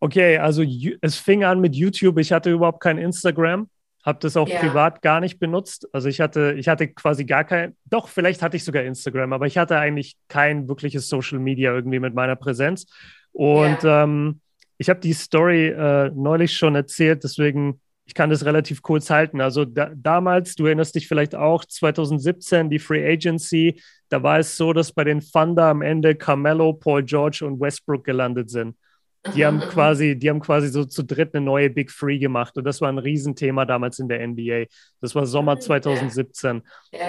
Okay, also es fing an mit YouTube. Ich hatte überhaupt kein Instagram habe das auch ja. privat gar nicht benutzt. Also ich hatte, ich hatte quasi gar kein, doch, vielleicht hatte ich sogar Instagram, aber ich hatte eigentlich kein wirkliches Social Media irgendwie mit meiner Präsenz. Und ja. ähm, ich habe die Story äh, neulich schon erzählt, deswegen ich kann das relativ kurz halten. Also da, damals, du erinnerst dich vielleicht auch, 2017, die Free Agency, da war es so, dass bei den Thunder am Ende Carmelo, Paul George und Westbrook gelandet sind. Die haben quasi, die haben quasi so zu dritt eine neue Big Free gemacht und das war ein Riesenthema damals in der NBA. Das war Sommer 2017.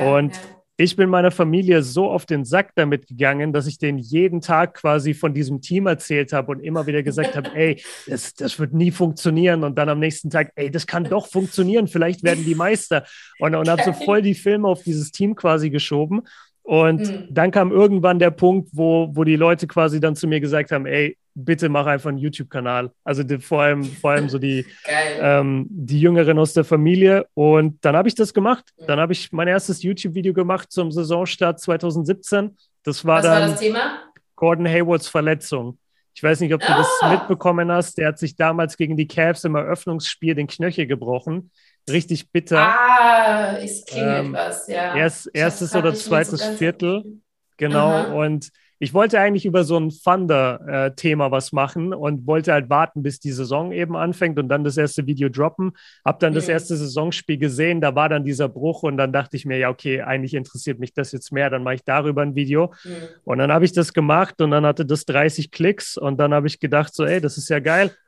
Und ich bin meiner Familie so auf den Sack damit gegangen, dass ich denen jeden Tag quasi von diesem Team erzählt habe und immer wieder gesagt habe, ey, das, das wird nie funktionieren. Und dann am nächsten Tag, ey, das kann doch funktionieren, vielleicht werden die Meister. Und, und habe so voll die Filme auf dieses Team quasi geschoben. Und mhm. dann kam irgendwann der Punkt, wo, wo die Leute quasi dann zu mir gesagt haben, ey, bitte mach einfach einen YouTube-Kanal. Also die, vor, allem, vor allem so die, ähm, die Jüngeren aus der Familie. Und dann habe ich das gemacht. Dann habe ich mein erstes YouTube-Video gemacht zum Saisonstart 2017. Das war Was dann war das Thema? Gordon Haywards Verletzung. Ich weiß nicht, ob du oh. das ah! mitbekommen hast. Der hat sich damals gegen die Cavs im Eröffnungsspiel den Knöchel gebrochen richtig bitter. Ah, es klingelt ähm, was, ja. Erst, erstes oder zweites so Viertel. Genau. Aha. Und ich wollte eigentlich über so ein Thunder-Thema was machen und wollte halt warten, bis die Saison eben anfängt und dann das erste Video droppen. Hab dann mhm. das erste Saisonspiel gesehen, da war dann dieser Bruch und dann dachte ich mir, ja, okay, eigentlich interessiert mich das jetzt mehr, dann mache ich darüber ein Video. Mhm. Und dann habe ich das gemacht und dann hatte das 30 Klicks und dann habe ich gedacht, so, ey, das ist ja geil.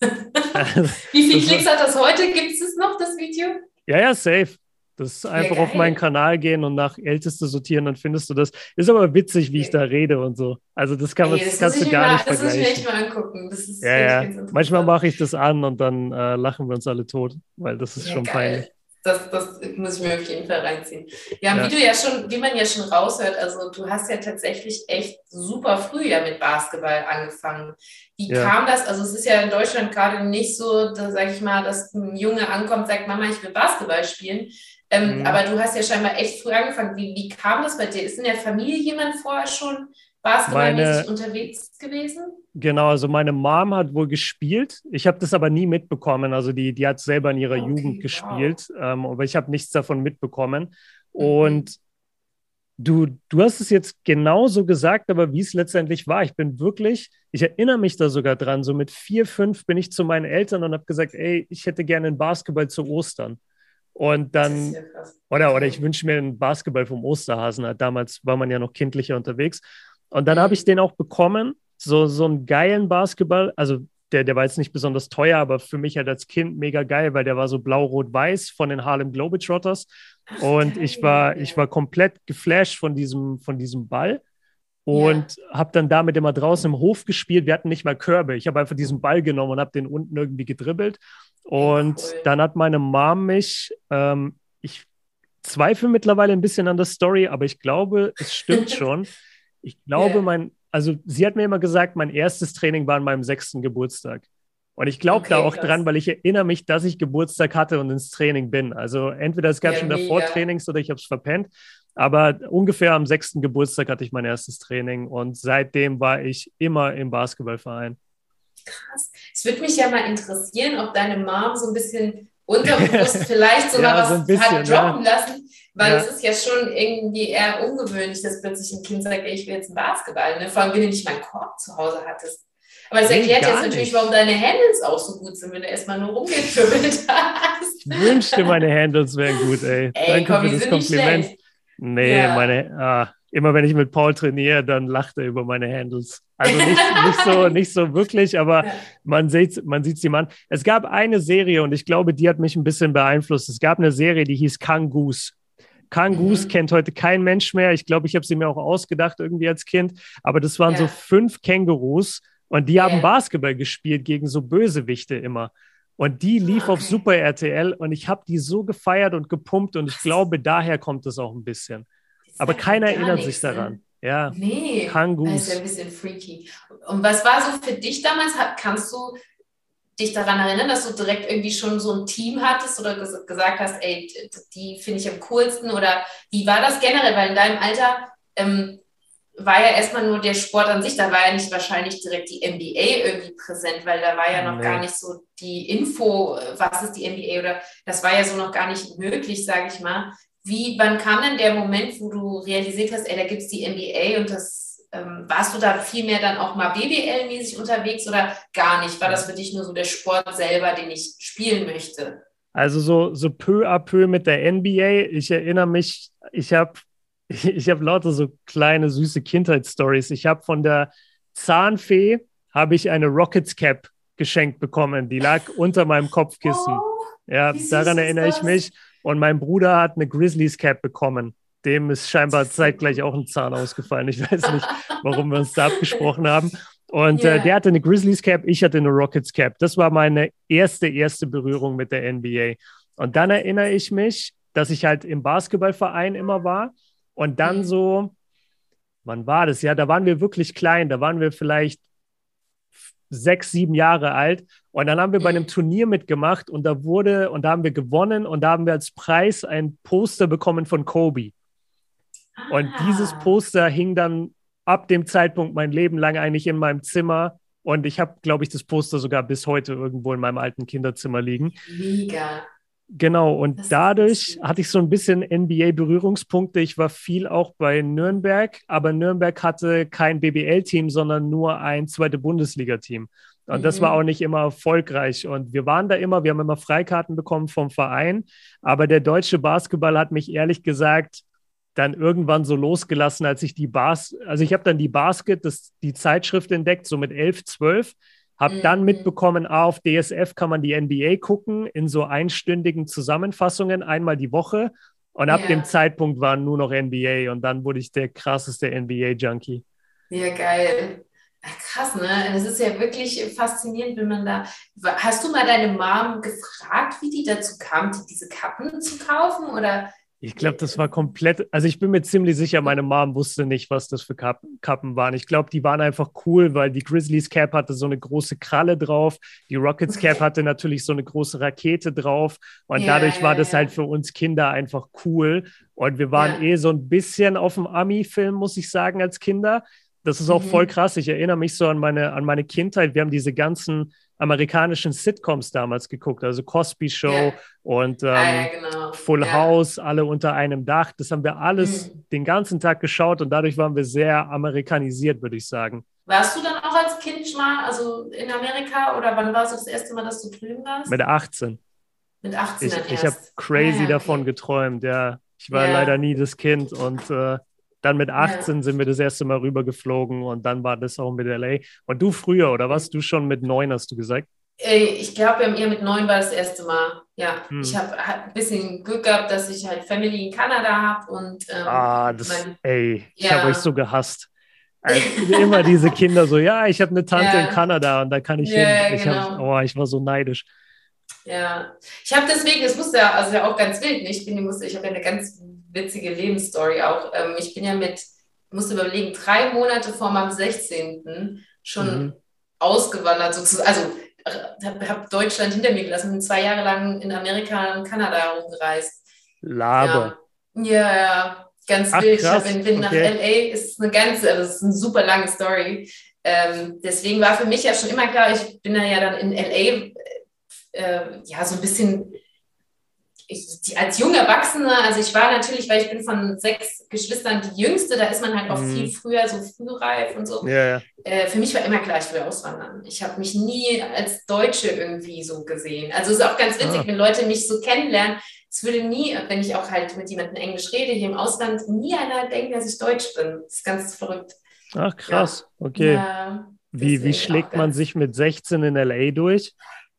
Wie viele Klicks hat das heute? Gibt es noch, das Video? Ja, ja, safe. Das ist einfach ja, auf meinen Kanal gehen und nach Älteste sortieren, dann findest du das. Ist aber witzig, wie ich da rede und so. Also das kann man, Ey, das kannst du gar mal, nicht das vergleichen. Das muss ich echt mal angucken. Das ist ja, ja. Manchmal mache ich das an und dann äh, lachen wir uns alle tot, weil das ist ja, schon geil. peinlich. Das, das muss ich mir auf jeden Fall reinziehen. Ja, ja, wie du ja schon, wie man ja schon raushört, also du hast ja tatsächlich echt super früh ja mit Basketball angefangen. Wie ja. kam das? Also es ist ja in Deutschland gerade nicht so, da sage ich mal, dass ein Junge ankommt, sagt, Mama, ich will Basketball spielen. Ähm, mhm. Aber du hast ja scheinbar echt früh angefangen. Wie, wie kam das bei dir? Ist in der Familie jemand vorher schon basketballmäßig unterwegs gewesen? Genau, also meine Mom hat wohl gespielt. Ich habe das aber nie mitbekommen. Also die, die hat selber in ihrer okay, Jugend gespielt, wow. ähm, aber ich habe nichts davon mitbekommen. Mhm. Und du, du hast es jetzt genauso gesagt, aber wie es letztendlich war. Ich bin wirklich, ich erinnere mich da sogar dran, so mit vier, fünf bin ich zu meinen Eltern und habe gesagt, ey, ich hätte gerne einen Basketball zu Ostern. Und dann, ja oder, oder ich wünsche mir einen Basketball vom Osterhasen. Damals war man ja noch kindlicher unterwegs. Und dann habe ich den auch bekommen, so, so einen geilen Basketball. Also der, der war jetzt nicht besonders teuer, aber für mich halt als Kind mega geil, weil der war so blau-rot-weiß von den Harlem Globetrotters. Und ich war, ich war komplett geflasht von diesem, von diesem Ball und ja. habe dann damit immer draußen im Hof gespielt. Wir hatten nicht mal Körbe. Ich habe einfach diesen Ball genommen und habe den unten irgendwie gedribbelt. Und cool. dann hat meine Mom mich, ähm, ich zweifle mittlerweile ein bisschen an der Story, aber ich glaube, es stimmt schon. Ich glaube, yeah. mein, also sie hat mir immer gesagt, mein erstes Training war an meinem sechsten Geburtstag. Und ich glaube okay, da auch krass. dran, weil ich erinnere mich, dass ich Geburtstag hatte und ins Training bin. Also entweder es gab ja, schon davor mega. Trainings oder ich habe es verpennt. Aber ungefähr am sechsten Geburtstag hatte ich mein erstes Training und seitdem war ich immer im Basketballverein. Krass. Es würde mich ja mal interessieren, ob deine Mom so ein bisschen unterbewusst vielleicht sogar ja, was so bisschen, hat droppen ja. lassen, weil ja. es ist ja schon irgendwie eher ungewöhnlich, dass plötzlich ein Kind sagt, ich will jetzt einen Basketball. Ne? Vor allem, wenn du nicht mal einen Korb zu Hause hattest. Aber das erklärt jetzt natürlich, nicht. warum deine Handles auch so gut sind, wenn du erstmal nur rumgetümmelt hast. Ich wünschte, meine Handles wären gut, ey. ey Danke komm, für das Kompliment. Nee, meine, ah, immer wenn ich mit Paul trainiere, dann lacht er über meine Handles. Also nicht, nicht, so, nicht so wirklich, aber ja. man sieht man sieht sie an. Es gab eine Serie und ich glaube, die hat mich ein bisschen beeinflusst. Es gab eine Serie, die hieß Kangoose. Kangoose mhm. kennt heute kein Mensch mehr. Ich glaube, ich habe sie mir auch ausgedacht irgendwie als Kind. Aber das waren ja. so fünf Kängurus und die yeah. haben Basketball gespielt gegen so Bösewichte immer. Und die lief okay. auf Super RTL und ich habe die so gefeiert und gepumpt und ich glaube, daher kommt es auch ein bisschen. Aber keiner erinnert sich ne? daran. Ja. Nee. Kangoose. Das ist ja ein bisschen freaky. Und was war so für dich damals? Kannst du dich daran erinnern, dass du direkt irgendwie schon so ein Team hattest oder gesagt hast, ey, die finde ich am coolsten? Oder wie war das generell? Weil in deinem Alter ähm, war ja erstmal nur der Sport an sich, da war ja nicht wahrscheinlich direkt die NBA irgendwie präsent, weil da war ja noch nee. gar nicht so die Info, was ist die NBA oder das war ja so noch gar nicht möglich, sage ich mal. Wie, wann kam denn der Moment, wo du realisiert hast, ey, da gibt es die NBA und das, ähm, warst du da viel mehr dann auch mal BBL-mäßig unterwegs oder gar nicht? War das für dich nur so der Sport selber, den ich spielen möchte? Also so, so peu à peu mit der NBA. Ich erinnere mich, ich habe ich hab lauter so kleine, süße Kindheitsstories. Ich habe von der Zahnfee habe ich eine Rockets Cap geschenkt bekommen. Die lag unter meinem Kopfkissen. Oh, ja, daran erinnere ich mich. Und mein Bruder hat eine Grizzlies Cap bekommen. Dem ist scheinbar zeitgleich auch ein Zahn ausgefallen. Ich weiß nicht, warum wir uns da abgesprochen haben. Und yeah. äh, der hatte eine Grizzlies Cap, ich hatte eine Rockets Cap. Das war meine erste, erste Berührung mit der NBA. Und dann erinnere ich mich, dass ich halt im Basketballverein immer war. Und dann mhm. so, wann war das? Ja, da waren wir wirklich klein. Da waren wir vielleicht sechs, sieben Jahre alt. Und dann haben wir bei einem mhm. Turnier mitgemacht und da wurde, und da haben wir gewonnen und da haben wir als Preis ein Poster bekommen von Kobe. Und ah. dieses Poster hing dann ab dem Zeitpunkt mein Leben lang eigentlich in meinem Zimmer. Und ich habe, glaube ich, das Poster sogar bis heute irgendwo in meinem alten Kinderzimmer liegen. Mega. Genau, und das dadurch hatte ich so ein bisschen NBA-Berührungspunkte. Ich war viel auch bei Nürnberg, aber Nürnberg hatte kein BBL-Team, sondern nur ein zweite Bundesliga-Team. Und mhm. das war mhm. auch nicht immer erfolgreich. Und wir waren da immer, wir haben immer Freikarten bekommen vom Verein. Aber der deutsche Basketball hat mich ehrlich gesagt dann irgendwann so losgelassen, als ich die Bas, also ich habe dann die Basket, das, die Zeitschrift entdeckt, so mit 11, 12, habe mhm. dann mitbekommen, ah, auf DSF kann man die NBA gucken in so einstündigen Zusammenfassungen einmal die Woche. Und ab ja. dem Zeitpunkt war nur noch NBA und dann wurde ich der krasseste NBA-Junkie. Ja, geil. Krass, ne? Das ist ja wirklich faszinierend, wenn man da. Hast du mal deine Mom gefragt, wie die dazu kam, diese Kappen zu kaufen? Oder ich glaube, das war komplett, also ich bin mir ziemlich sicher, meine Mom wusste nicht, was das für Kappen, waren. Ich glaube, die waren einfach cool, weil die Grizzlies Cap hatte so eine große Kralle drauf, die Rockets Cap hatte natürlich so eine große Rakete drauf und ja, dadurch war das halt für uns Kinder einfach cool und wir waren ja. eh so ein bisschen auf dem Ami-Film, muss ich sagen, als Kinder. Das ist auch mhm. voll krass. Ich erinnere mich so an meine, an meine Kindheit. Wir haben diese ganzen amerikanischen Sitcoms damals geguckt, also Cosby Show ja. und ähm, ah, ja, genau. Full ja. House, alle unter einem Dach. Das haben wir alles mhm. den ganzen Tag geschaut und dadurch waren wir sehr amerikanisiert, würde ich sagen. Warst du dann auch als Kind mal also in Amerika oder wann war es das erste Mal, dass du drüben warst? Mit 18. Mit 18 Ich, ich habe crazy okay. davon geträumt, ja. Ich war leider nie das Kind und äh, dann mit 18 ja. sind wir das erste Mal rübergeflogen und dann war das auch mit LA. Und du früher, oder was? Du schon mit neun, hast du gesagt? Ich glaube, haben eher mit neun war das erste Mal. Ja, hm. ich habe ein bisschen Glück gehabt, dass ich halt Family in Kanada habe und. Ähm, ah, das, mein, ey, ich ja. habe euch so gehasst. Also immer diese Kinder so, ja, ich habe eine Tante ja. in Kanada und da kann ich ja, hin. Ich, genau. hab, oh, ich war so neidisch. Ja, ich habe deswegen, das wusste ja, also ja auch ganz wild, nicht? ich bin, ich habe ja eine ganz witzige Lebensstory auch. Ähm, ich bin ja mit, musste überlegen, drei Monate vor meinem 16. schon mhm. ausgewandert, sozusagen. Also habe hab Deutschland hinter mir gelassen, bin zwei Jahre lang in Amerika und Kanada rumgereist. Laber. Ja, ja, ja ganz Ach, wild. Krass. Ich bin, bin okay. nach LA, ist eine ganze, also ist eine super lange Story. Ähm, deswegen war für mich ja schon immer klar, ich bin ja dann in LA äh, ja so ein bisschen ich, als junge Erwachsene, also ich war natürlich, weil ich bin von sechs Geschwistern die jüngste, da ist man halt auch mhm. viel früher so frühreif und so. Ja, ja. Äh, für mich war immer klar, ich will auswandern. Ich habe mich nie als Deutsche irgendwie so gesehen. Also es ist auch ganz witzig, ah. wenn Leute mich so kennenlernen. Es würde nie, wenn ich auch halt mit jemandem Englisch rede hier im Ausland, nie einer denken, dass ich Deutsch bin. Das ist ganz verrückt. Ach krass, ja. okay. Wie, wie schlägt man sich mit 16 in LA durch?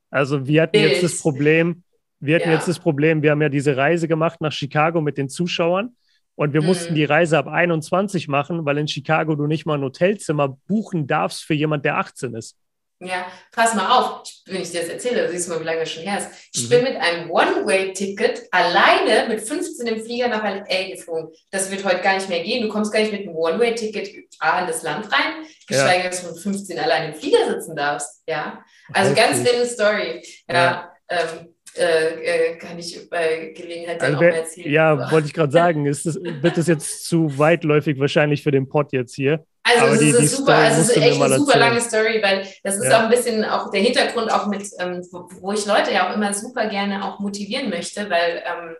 Also wir hatten jetzt das Problem, wir hatten ja. jetzt das Problem, wir haben ja diese Reise gemacht nach Chicago mit den Zuschauern und wir mhm. mussten die Reise ab 21 machen, weil in Chicago du nicht mal ein Hotelzimmer buchen darfst für jemand, der 18 ist. Ja, pass mal auf, wenn ich dir das erzähle, siehst du mal, wie lange schon her ist. Ich mhm. bin mit einem One-Way-Ticket alleine mit 15 im Flieger nach LA geflogen. Das wird heute gar nicht mehr gehen. Du kommst gar nicht mit einem One-Way-Ticket in das Land rein, geschweige ja. dass du mit 15 alleine im Flieger sitzen darfst. Ja, also okay. ganz wilde Story. Ja, ja. Ähm, äh, äh, kann ich bei Gelegenheit dann also, auch erzählen. Ja, wollte ich gerade sagen, ist das, wird das jetzt zu weitläufig wahrscheinlich für den Pod jetzt hier? Also Aber es die, ist die super, also es ist echt eine super lange Story, weil das ist ja. auch ein bisschen auch der Hintergrund auch mit, ähm, wo ich Leute ja auch immer super gerne auch motivieren möchte, weil ähm,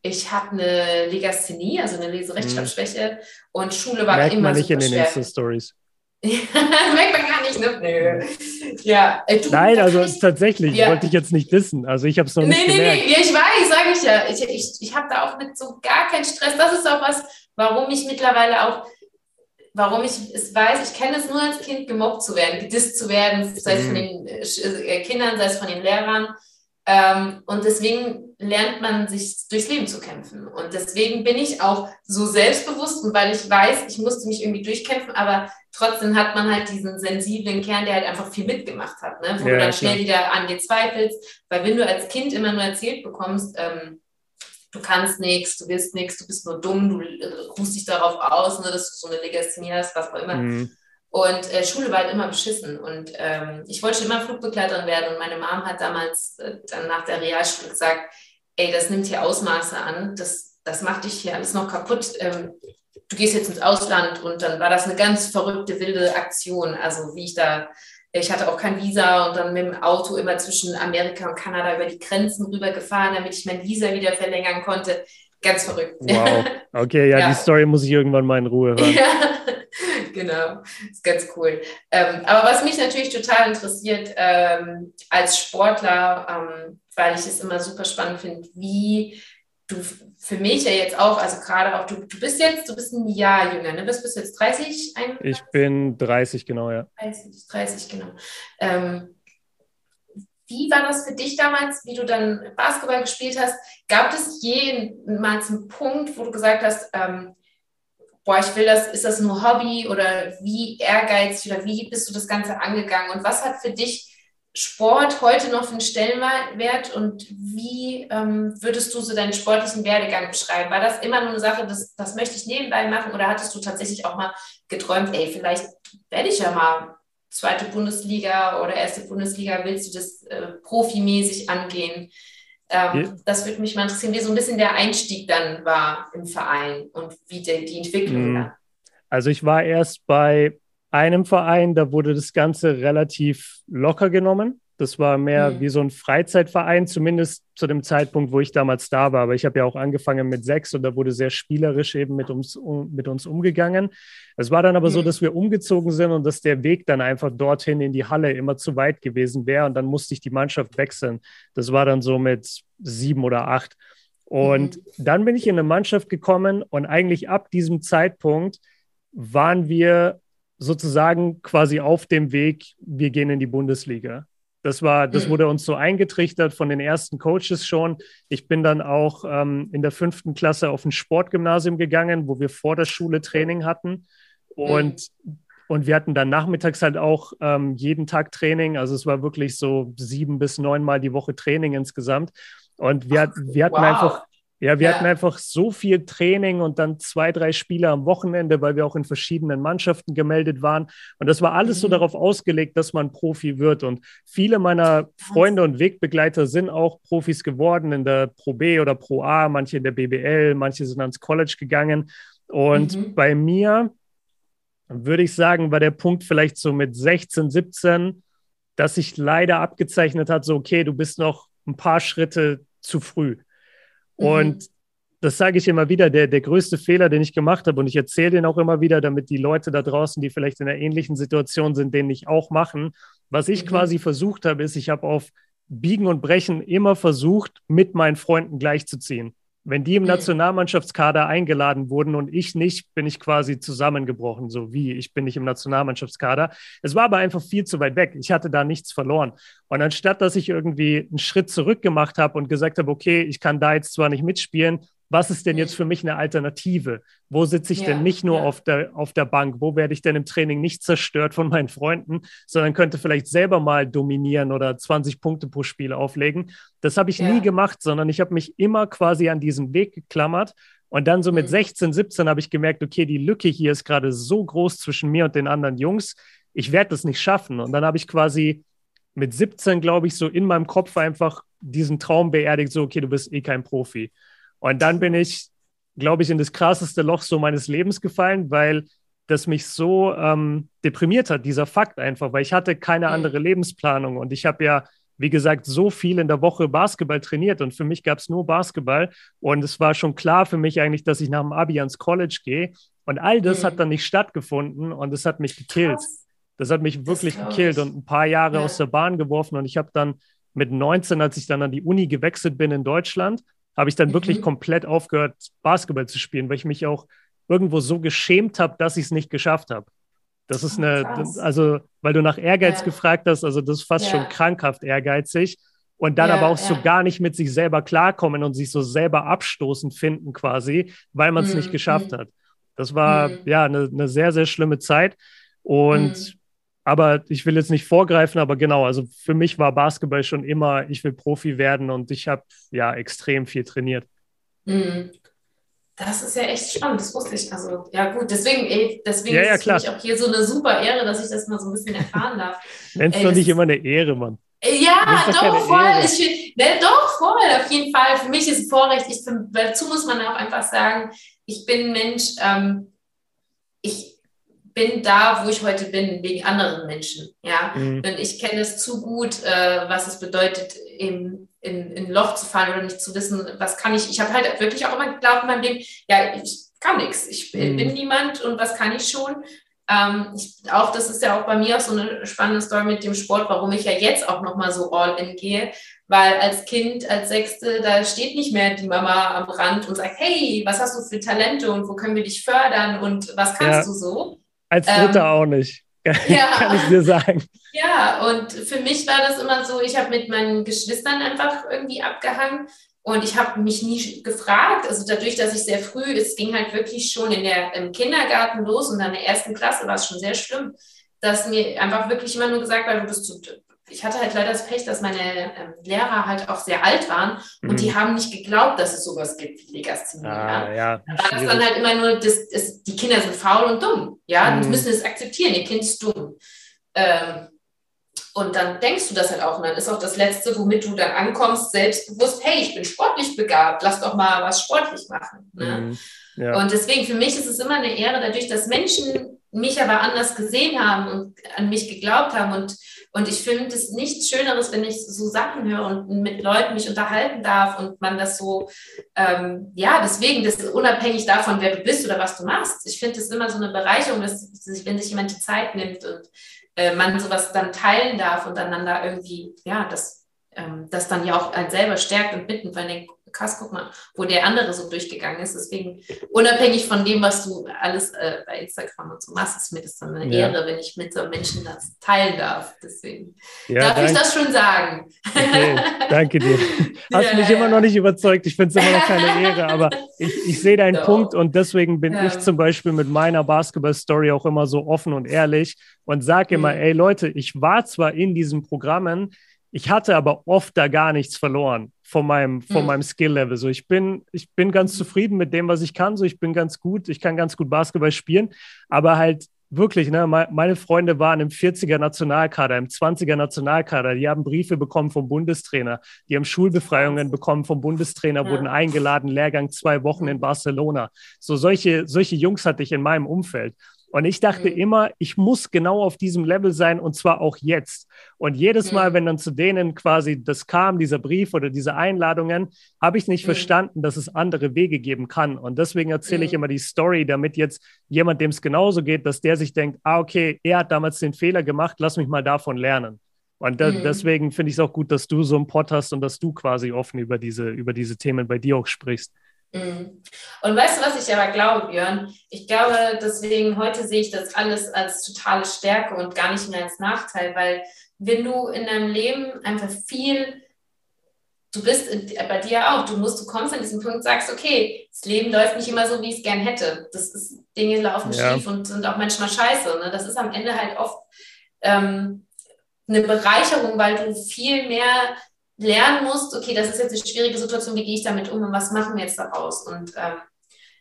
ich habe eine Legasthenie, also eine Leserechtschreibschwäche mhm. und Schule war Merkt immer man nicht super in den Insta-Stories. Merkt man gar nicht. nicht, ne? Nö. Ja, äh, du, Nein, also ich, tatsächlich, ja. wollte ich jetzt nicht wissen. Also ich habe es noch nee, nicht nee, gemerkt. Nee, nee, ich weiß, sage ich ja. Ich, ich, ich habe da auch mit so gar keinen Stress. Das ist auch was, warum ich mittlerweile auch warum ich es weiß, ich kenne es nur als Kind, gemobbt zu werden, gedisst zu werden, sei es von mhm. den äh, Kindern, sei es von den Lehrern. Ähm, und deswegen lernt man sich durchs Leben zu kämpfen. Und deswegen bin ich auch so selbstbewusst und weil ich weiß, ich musste mich irgendwie durchkämpfen, aber trotzdem hat man halt diesen sensiblen Kern, der halt einfach viel mitgemacht hat, ne? wo ja, du dann schnell wieder an dir zweifelst. Weil wenn du als Kind immer nur erzählt bekommst, ähm, du kannst nichts, du willst nichts, du bist nur dumm, du ruhst dich darauf aus, ne, dass du so eine Legasthenie hast, was auch immer. Mhm. Und äh, Schule war halt immer beschissen. Und ähm, ich wollte schon immer Flugbegleiterin werden. Und meine Mom hat damals äh, dann nach der Realschule gesagt, ey, das nimmt hier Ausmaße an, das, das macht dich hier alles noch kaputt. Ähm, du gehst jetzt ins Ausland. Und dann war das eine ganz verrückte, wilde Aktion. Also wie ich da, ich hatte auch kein Visa und dann mit dem Auto immer zwischen Amerika und Kanada über die Grenzen rübergefahren, damit ich mein Visa wieder verlängern konnte. Ganz verrückt. Wow. Okay, ja, ja, die Story muss ich irgendwann mal in Ruhe hören. Ja. genau, ist ganz cool. Ähm, aber was mich natürlich total interessiert ähm, als Sportler, ähm, weil ich es immer super spannend finde, wie du für mich ja jetzt auch, also gerade auch, du, du bist jetzt, du bist ein Jahr jünger, ne? Bist, bist du jetzt 30? 31? Ich bin 30, genau, ja. 30, 30 genau. Ähm, wie war das für dich damals, wie du dann Basketball gespielt hast? Gab es jemals einen Punkt, wo du gesagt hast, ähm, boah, ich will das, ist das nur Hobby oder wie ehrgeizig oder wie bist du das Ganze angegangen und was hat für dich Sport heute noch für einen Stellenwert und wie ähm, würdest du so deinen sportlichen Werdegang beschreiben? War das immer nur eine Sache, das, das möchte ich nebenbei machen oder hattest du tatsächlich auch mal geträumt, ey, vielleicht werde ich ja mal zweite Bundesliga oder erste Bundesliga, willst du das äh, profimäßig angehen? Ähm, ja. Das würde mich mal interessieren, wie so ein bisschen der Einstieg dann war im Verein und wie die, die Entwicklung mhm. war. Also ich war erst bei einem Verein, da wurde das Ganze relativ locker genommen. Das war mehr mhm. wie so ein Freizeitverein, zumindest zu dem Zeitpunkt, wo ich damals da war. Aber ich habe ja auch angefangen mit sechs und da wurde sehr spielerisch eben mit uns, um, mit uns umgegangen. Es war dann aber mhm. so, dass wir umgezogen sind und dass der Weg dann einfach dorthin in die Halle immer zu weit gewesen wäre. Und dann musste ich die Mannschaft wechseln. Das war dann so mit sieben oder acht. Und mhm. dann bin ich in eine Mannschaft gekommen und eigentlich ab diesem Zeitpunkt waren wir sozusagen quasi auf dem Weg, wir gehen in die Bundesliga. Das war, das mhm. wurde uns so eingetrichtert von den ersten Coaches schon. Ich bin dann auch ähm, in der fünften Klasse auf ein Sportgymnasium gegangen, wo wir vor der Schule Training hatten. Und, mhm. und wir hatten dann nachmittags halt auch ähm, jeden Tag Training. Also es war wirklich so sieben bis neunmal die Woche Training insgesamt. Und wir, wir hatten wow. einfach, ja, wir ja. hatten einfach so viel Training und dann zwei, drei Spiele am Wochenende, weil wir auch in verschiedenen Mannschaften gemeldet waren. Und das war alles mhm. so darauf ausgelegt, dass man Profi wird. Und viele meiner Freunde und Wegbegleiter sind auch Profis geworden in der Pro B oder Pro A, manche in der BBL, manche sind ans College gegangen. Und mhm. bei mir würde ich sagen, war der Punkt vielleicht so mit 16, 17, dass sich leider abgezeichnet hat, so, okay, du bist noch ein paar Schritte zu früh. Mhm. Und das sage ich immer wieder, der, der größte Fehler, den ich gemacht habe, und ich erzähle den auch immer wieder, damit die Leute da draußen, die vielleicht in einer ähnlichen Situation sind, den nicht auch machen. Was ich mhm. quasi versucht habe, ist, ich habe auf Biegen und Brechen immer versucht, mit meinen Freunden gleichzuziehen. Wenn die im. Nationalmannschaftskader eingeladen wurden und ich nicht, bin ich quasi zusammengebrochen, so wie ich bin nicht im Nationalmannschaftskader. Es war aber einfach viel zu weit weg. Ich hatte da nichts verloren. Und anstatt, dass ich irgendwie einen Schritt zurück gemacht habe und gesagt habe, okay, ich kann da jetzt zwar nicht mitspielen, was ist denn jetzt für mich eine Alternative? Wo sitze ich ja, denn nicht nur ja. auf, der, auf der Bank? Wo werde ich denn im Training nicht zerstört von meinen Freunden, sondern könnte vielleicht selber mal dominieren oder 20 Punkte pro Spiel auflegen? Das habe ich ja. nie gemacht, sondern ich habe mich immer quasi an diesen Weg geklammert. Und dann so mit 16, mhm. 17 habe ich gemerkt, okay, die Lücke hier ist gerade so groß zwischen mir und den anderen Jungs. Ich werde das nicht schaffen. Und dann habe ich quasi mit 17, glaube ich, so in meinem Kopf einfach diesen Traum beerdigt, so, okay, du bist eh kein Profi. Und dann bin ich, glaube ich, in das krasseste Loch so meines Lebens gefallen, weil das mich so ähm, deprimiert hat, dieser Fakt einfach, weil ich hatte keine mhm. andere Lebensplanung und ich habe ja, wie gesagt, so viel in der Woche Basketball trainiert und für mich gab es nur Basketball und es war schon klar für mich eigentlich, dass ich nach dem Abi ans College gehe und all das mhm. hat dann nicht stattgefunden und es hat mich gekillt. Krass. Das hat mich wirklich gekillt und ein paar Jahre ja. aus der Bahn geworfen. Und ich habe dann mit 19, als ich dann an die Uni gewechselt bin in Deutschland, habe ich dann mhm. wirklich komplett aufgehört, Basketball zu spielen, weil ich mich auch irgendwo so geschämt habe, dass ich es nicht geschafft habe. Das ist eine, Krass. also, weil du nach Ehrgeiz ja. gefragt hast, also das ist fast ja. schon krankhaft ehrgeizig. Und dann ja, aber auch so gar nicht mit sich selber klarkommen und sich so selber abstoßend finden quasi, weil man es mhm. nicht geschafft mhm. hat. Das war mhm. ja eine, eine, sehr, sehr schlimme Zeit. Und mhm. Aber ich will jetzt nicht vorgreifen, aber genau, also für mich war Basketball schon immer, ich will Profi werden und ich habe ja extrem viel trainiert. Mhm. Das ist ja echt spannend, das wusste ich. Also, ja, gut, deswegen, ey, deswegen ja, ja, ist es für mich auch hier so eine super Ehre, dass ich das mal so ein bisschen erfahren darf. Nennst du nicht immer eine Ehre, Mann. Ja, doch, voll. Ich, ne, doch, voll, auf jeden Fall. Für mich ist es Vorrecht. Ich bin, dazu muss man auch einfach sagen, ich bin ein Mensch, ähm, ich bin da, wo ich heute bin, wegen anderen Menschen. Ja? Mhm. Und ich kenne es zu gut, äh, was es bedeutet, im in, in ein Loch zu fallen oder nicht zu wissen, was kann ich. Ich habe halt wirklich auch immer geglaubt in meinem Leben, ja, ich kann nichts. Ich bin, mhm. niemand und was kann ich schon? Ähm, ich, auch das ist ja auch bei mir auch so eine spannende Story mit dem Sport, warum ich ja jetzt auch nochmal so all in gehe, weil als Kind, als Sechste, da steht nicht mehr die Mama am Rand und sagt, hey, was hast du für Talente und wo können wir dich fördern und was kannst ja. du so? Als Dritter ähm, auch nicht. Ja. kann ich dir sagen. Ja, und für mich war das immer so, ich habe mit meinen Geschwistern einfach irgendwie abgehangen und ich habe mich nie gefragt, also dadurch, dass ich sehr früh, es ging halt wirklich schon in der, im Kindergarten los und dann in der ersten Klasse war es schon sehr schlimm, dass mir einfach wirklich immer nur gesagt wurde, du bist zu, ich hatte halt leider das Pech, dass meine ähm, Lehrer halt auch sehr alt waren mhm. und die mhm. haben nicht geglaubt, dass es sowas gibt wie Legasthenie. Ah, ja. ja. Da war das dann halt immer nur, das, das, die Kinder sind faul und dumm. Ja, mhm. die müssen es akzeptieren, ihr Kind ist dumm. Ähm, und dann denkst du das halt auch. Und dann ist auch das Letzte, womit du dann ankommst, selbstbewusst, hey, ich bin sportlich begabt, lass doch mal was sportlich machen. Ne? Mhm. Ja. Und deswegen, für mich ist es immer eine Ehre, dadurch, dass Menschen mich aber anders gesehen haben und an mich geglaubt haben und und ich finde es nichts Schöneres, wenn ich so Sachen höre und mit Leuten mich unterhalten darf und man das so, ähm, ja, deswegen, das ist unabhängig davon, wer du bist oder was du machst. Ich finde es immer so eine Bereicherung, dass, wenn sich jemand die Zeit nimmt und äh, man sowas dann teilen darf und einander irgendwie, ja, das, ähm, das dann ja auch einen selber stärkt und mitnimmt, weil denkt, krass, guck mal, wo der andere so durchgegangen ist. Deswegen, unabhängig von dem, was du alles äh, bei Instagram und so machst, ist mir das dann eine ja. Ehre, wenn ich mit so Menschen das teilen darf. Deswegen ja, darf danke. ich das schon sagen. Okay, danke dir. Hast ja, mich immer noch nicht überzeugt. Ich finde es immer noch keine Ehre, aber ich, ich sehe deinen so. Punkt und deswegen bin ich zum Beispiel mit meiner Basketball-Story auch immer so offen und ehrlich und sage immer, mhm. ey Leute, ich war zwar in diesen Programmen, ich hatte aber oft da gar nichts verloren von meinem, von mhm. meinem Skill-Level. So, ich bin, ich bin ganz zufrieden mit dem, was ich kann. So, ich bin ganz gut, ich kann ganz gut Basketball spielen, aber halt wirklich, ne, meine Freunde waren im 40er Nationalkader, im 20er Nationalkader, die haben Briefe bekommen vom Bundestrainer, die haben Schulbefreiungen bekommen vom Bundestrainer, ja. wurden eingeladen, Lehrgang zwei Wochen in Barcelona. So solche, solche Jungs hatte ich in meinem Umfeld. Und ich dachte mhm. immer, ich muss genau auf diesem Level sein und zwar auch jetzt. Und jedes Mal, mhm. wenn dann zu denen quasi das kam, dieser Brief oder diese Einladungen, habe ich nicht mhm. verstanden, dass es andere Wege geben kann. Und deswegen erzähle ich mhm. immer die Story, damit jetzt jemand, dem es genauso geht, dass der sich denkt, ah, okay, er hat damals den Fehler gemacht, lass mich mal davon lernen. Und da, mhm. deswegen finde ich es auch gut, dass du so einen Pod hast und dass du quasi offen über diese, über diese Themen bei dir auch sprichst. Mhm. Und weißt du, was ich aber glaube, Björn? Ich glaube, deswegen heute sehe ich das alles als totale Stärke und gar nicht mehr als Nachteil, weil wenn du in deinem Leben einfach viel, du bist bei dir auch, du musst, du kommst an diesen Punkt, sagst, okay, das Leben läuft nicht immer so, wie ich es gern hätte. Das ist, Dinge laufen ja. schief und sind auch manchmal scheiße. Ne? Das ist am Ende halt oft ähm, eine Bereicherung, weil du viel mehr lernen musst, okay, das ist jetzt eine schwierige Situation, wie gehe ich damit um und was machen wir jetzt daraus? Und ähm,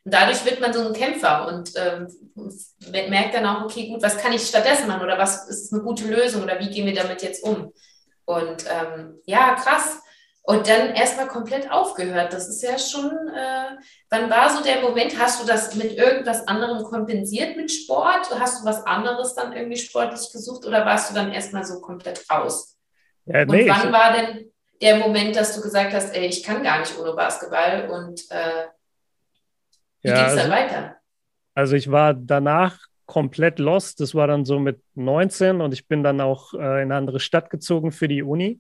dadurch wird man so ein Kämpfer und ähm, merkt dann auch, okay, gut, was kann ich stattdessen machen oder was ist eine gute Lösung oder wie gehen wir damit jetzt um? Und ähm, ja, krass. Und dann erstmal komplett aufgehört. Das ist ja schon, äh, wann war so der Moment? Hast du das mit irgendwas anderem kompensiert mit Sport? Hast du was anderes dann irgendwie sportlich gesucht oder warst du dann erstmal so komplett raus? Ja, nee, und wann war denn der Moment, dass du gesagt hast, ey, ich kann gar nicht ohne Basketball und äh, wie ja, ging es dann also, weiter? Also ich war danach komplett lost. Das war dann so mit 19 und ich bin dann auch äh, in eine andere Stadt gezogen für die Uni.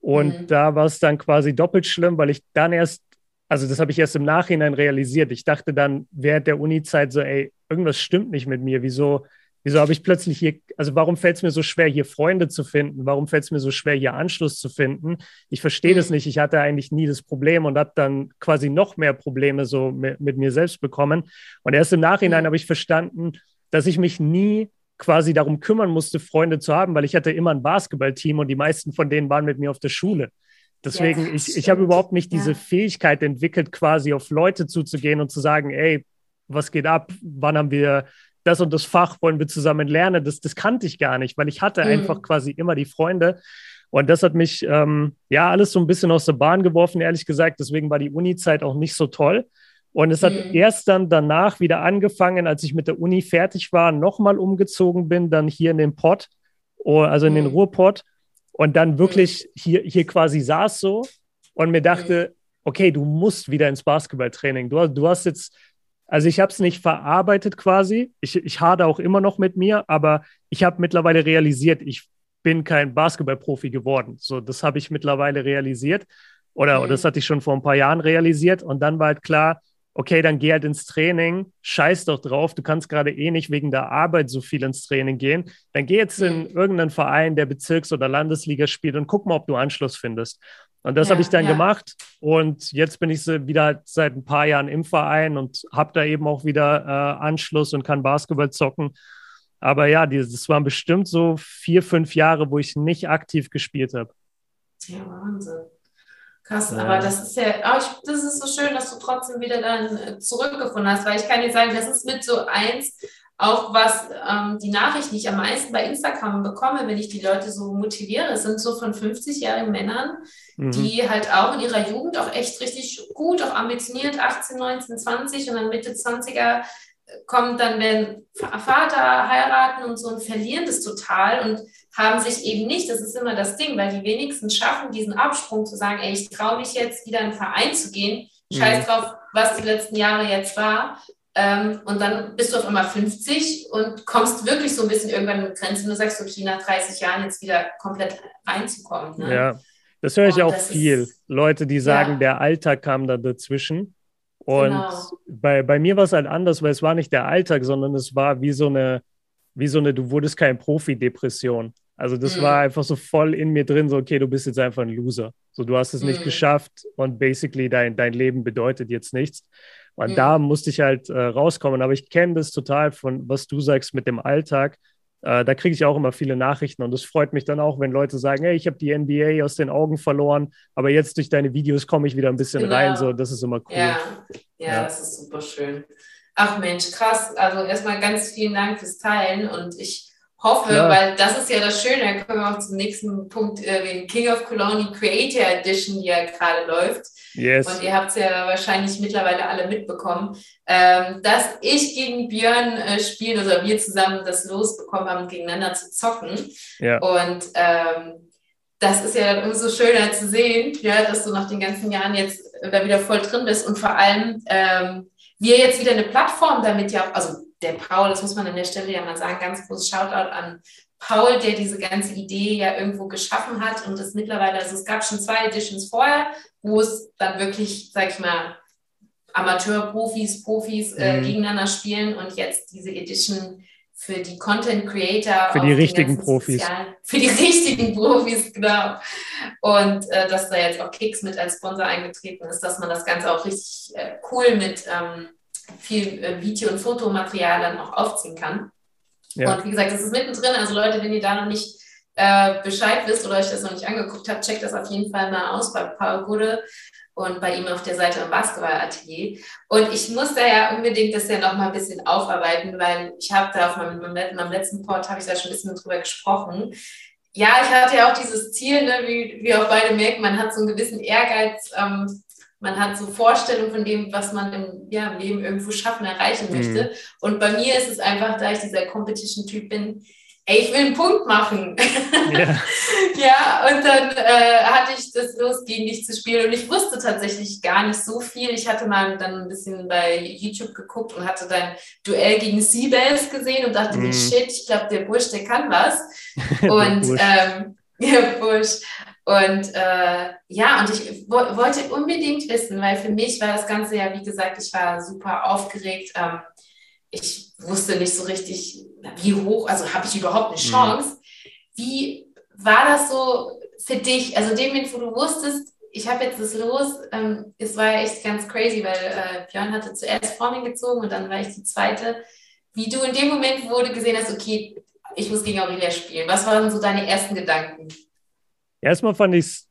Und mhm. da war es dann quasi doppelt schlimm, weil ich dann erst, also das habe ich erst im Nachhinein realisiert. Ich dachte dann während der Uni-Zeit so, ey, irgendwas stimmt nicht mit mir. Wieso, wieso habe ich plötzlich hier, also warum fällt es mir so schwer, hier Freunde zu finden? Warum fällt es mir so schwer, hier Anschluss zu finden? Ich verstehe mhm. das nicht. Ich hatte eigentlich nie das Problem und habe dann quasi noch mehr Probleme so mit, mit mir selbst bekommen. Und erst im Nachhinein mhm. habe ich verstanden, dass ich mich nie quasi darum kümmern musste, Freunde zu haben, weil ich hatte immer ein Basketballteam und die meisten von denen waren mit mir auf der Schule. Deswegen, ja, ich, ich habe überhaupt nicht diese ja. Fähigkeit entwickelt, quasi auf Leute zuzugehen und zu sagen, ey, was geht ab? Wann haben wir das und das Fach? Wollen wir zusammen lernen? Das, das kannte ich gar nicht, weil ich hatte mhm. einfach quasi immer die Freunde. Und das hat mich, ähm, ja, alles so ein bisschen aus der Bahn geworfen, ehrlich gesagt. Deswegen war die Uni-Zeit auch nicht so toll. Und es hat mhm. erst dann danach wieder angefangen, als ich mit der Uni fertig war, nochmal umgezogen bin, dann hier in den Pott, oh, also in den mhm. Ruhrpott und dann wirklich mhm. hier, hier quasi saß so und mir dachte, mhm. okay, du musst wieder ins Basketballtraining. Du, du hast jetzt, also ich habe es nicht verarbeitet quasi. Ich, ich hade auch immer noch mit mir, aber ich habe mittlerweile realisiert, ich bin kein Basketballprofi geworden. So, das habe ich mittlerweile realisiert. Oder, oder das hatte ich schon vor ein paar Jahren realisiert. Und dann war halt klar, okay, dann geh halt ins Training, scheiß doch drauf, du kannst gerade eh nicht wegen der Arbeit so viel ins Training gehen, dann geh jetzt in irgendeinen Verein, der Bezirks- oder Landesliga spielt und guck mal, ob du Anschluss findest. Und das ja, habe ich dann ja. gemacht und jetzt bin ich wieder seit ein paar Jahren im Verein und habe da eben auch wieder äh, Anschluss und kann Basketball zocken. Aber ja, das waren bestimmt so vier, fünf Jahre, wo ich nicht aktiv gespielt habe. Ja, Wahnsinn. Krass, ja. aber das ist ja, aber ich, das ist so schön, dass du trotzdem wieder dann äh, zurückgefunden hast, weil ich kann dir sagen, das ist mit so eins, auch was ähm, die Nachricht, die ich am meisten bei Instagram bekomme, wenn ich die Leute so motiviere, sind so von 50-jährigen Männern, mhm. die halt auch in ihrer Jugend auch echt richtig gut, auch ambitioniert, 18, 19, 20 und dann Mitte 20er kommt dann, wenn Vater heiraten und so und verlieren das total und haben sich eben nicht, das ist immer das Ding, weil die wenigsten schaffen diesen Absprung zu sagen, ey, ich traue mich jetzt wieder in den Verein zu gehen, scheiß mhm. drauf, was die letzten Jahre jetzt war. Ähm, und dann bist du auf einmal 50 und kommst wirklich so ein bisschen irgendwann in Grenzen. Du sagst, okay, nach 30 Jahren jetzt wieder komplett reinzukommen. Ne? Ja, das höre ich und auch viel. Ist, Leute, die sagen, ja. der Alltag kam da dazwischen. Und genau. bei, bei mir war es halt anders, weil es war nicht der Alltag, sondern es war wie so eine, wie so eine, du wurdest kein Profi-Depression. Also das mhm. war einfach so voll in mir drin, so, okay, du bist jetzt einfach ein Loser. So, du hast es mhm. nicht geschafft und basically dein, dein Leben bedeutet jetzt nichts. Und mhm. da musste ich halt äh, rauskommen. Aber ich kenne das total von, was du sagst mit dem Alltag. Äh, da kriege ich auch immer viele Nachrichten und es freut mich dann auch, wenn Leute sagen, hey, ich habe die NBA aus den Augen verloren, aber jetzt durch deine Videos komme ich wieder ein bisschen genau. rein. So, das ist immer cool. Ja. ja, ja, das ist super schön. Ach Mensch, krass. Also erstmal ganz vielen Dank fürs Teilen und ich hoffe, Klar. weil das ist ja das Schöne, dann kommen wir auch zum nächsten Punkt, äh, den King of Cologne Creator Edition, die ja gerade läuft. Yes. Und ihr habt es ja wahrscheinlich mittlerweile alle mitbekommen, ähm, dass ich gegen Björn äh, spielen oder wir zusammen das Los bekommen haben, gegeneinander zu zocken. Ja. Und ähm, das ist ja dann umso schöner zu sehen, ja, dass du nach den ganzen Jahren jetzt da wieder voll drin bist und vor allem ähm, wir jetzt wieder eine Plattform damit ja, also der Paul, das muss man an der Stelle ja mal sagen, ganz großes Shoutout an Paul, der diese ganze Idee ja irgendwo geschaffen hat und es mittlerweile, also es gab schon zwei Editions vorher, wo es dann wirklich, sag ich mal, Amateur-Profis, Profis äh, mhm. gegeneinander spielen und jetzt diese Edition für die Content Creator. Für die richtigen Profis. Sozialen, für die richtigen Profis, genau. Und äh, dass da jetzt auch Kicks mit als Sponsor eingetreten ist, dass man das Ganze auch richtig äh, cool mit ähm, viel äh, Video- und Fotomaterial dann auch aufziehen kann. Ja. Und wie gesagt, das ist mittendrin. Also Leute, wenn ihr da noch nicht äh, Bescheid wisst oder euch das noch nicht angeguckt habt, checkt das auf jeden Fall mal aus bei Paul Gude und bei ihm auf der Seite im Basketballatelier. Und ich muss da ja unbedingt das ja noch mal ein bisschen aufarbeiten, weil ich habe da auf meinem, meinem letzten Port, habe ich da schon ein bisschen drüber gesprochen. Ja, ich hatte ja auch dieses Ziel, ne, wie wir auch beide merken, man hat so einen gewissen Ehrgeiz, ähm, man hat so Vorstellungen von dem, was man im, ja, Leben irgendwo schaffen, erreichen mhm. möchte. Und bei mir ist es einfach, da ich dieser Competition-Typ bin, ey, ich will einen Punkt machen. Ja, ja und dann äh, hatte ich das los, gegen dich zu spielen. Und ich wusste tatsächlich gar nicht so viel. Ich hatte mal dann ein bisschen bei YouTube geguckt und hatte dein Duell gegen Seabass gesehen und dachte mm. mir, shit, ich glaube, der Bursch, der kann was. und ähm, ja, Bursch. Und äh, ja, und ich wo wollte unbedingt wissen, weil für mich war das Ganze ja, wie gesagt, ich war super aufgeregt. Ähm, ich wusste nicht so richtig, wie hoch, also habe ich überhaupt eine mhm. Chance. Wie war das so für dich? Also dem Moment, wo du wusstest, ich habe jetzt das los, ähm, es war echt ganz crazy, weil äh, Björn hatte zuerst vor mir gezogen und dann war ich die zweite. Wie du in dem Moment, wo du gesehen hast, okay, ich muss gegen Aurelia spielen. Was waren so deine ersten Gedanken? Erstmal fand ich es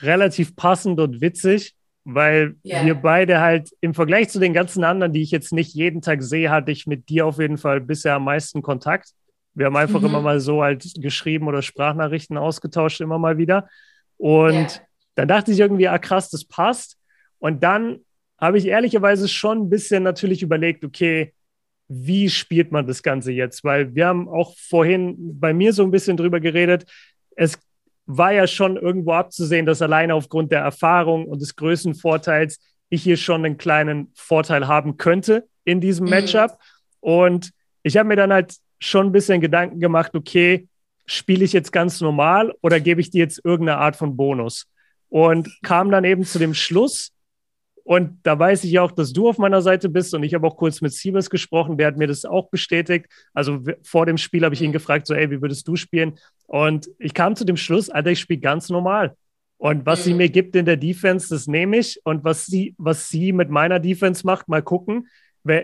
relativ passend und witzig, weil yeah. wir beide halt im Vergleich zu den ganzen anderen, die ich jetzt nicht jeden Tag sehe, hatte ich mit dir auf jeden Fall bisher am meisten Kontakt. Wir haben einfach mhm. immer mal so halt geschrieben oder Sprachnachrichten ausgetauscht, immer mal wieder. Und yeah. dann dachte ich irgendwie, ah krass, das passt. Und dann habe ich ehrlicherweise schon ein bisschen natürlich überlegt, okay, wie spielt man das Ganze jetzt? Weil wir haben auch vorhin bei mir so ein bisschen drüber geredet. Es war ja schon irgendwo abzusehen, dass alleine aufgrund der Erfahrung und des Größenvorteils ich hier schon einen kleinen Vorteil haben könnte in diesem mhm. Matchup. Und ich habe mir dann halt schon ein bisschen Gedanken gemacht, okay, spiele ich jetzt ganz normal oder gebe ich dir jetzt irgendeine Art von Bonus? Und kam dann eben zu dem Schluss, und da weiß ich auch, dass du auf meiner Seite bist. Und ich habe auch kurz mit Siebes gesprochen, der hat mir das auch bestätigt. Also vor dem Spiel habe ich ihn gefragt, so, ey, wie würdest du spielen? Und ich kam zu dem Schluss, Alter, ich spiele ganz normal. Und was sie mhm. mir gibt in der Defense, das nehme ich. Und was sie, was sie mit meiner Defense macht, mal gucken.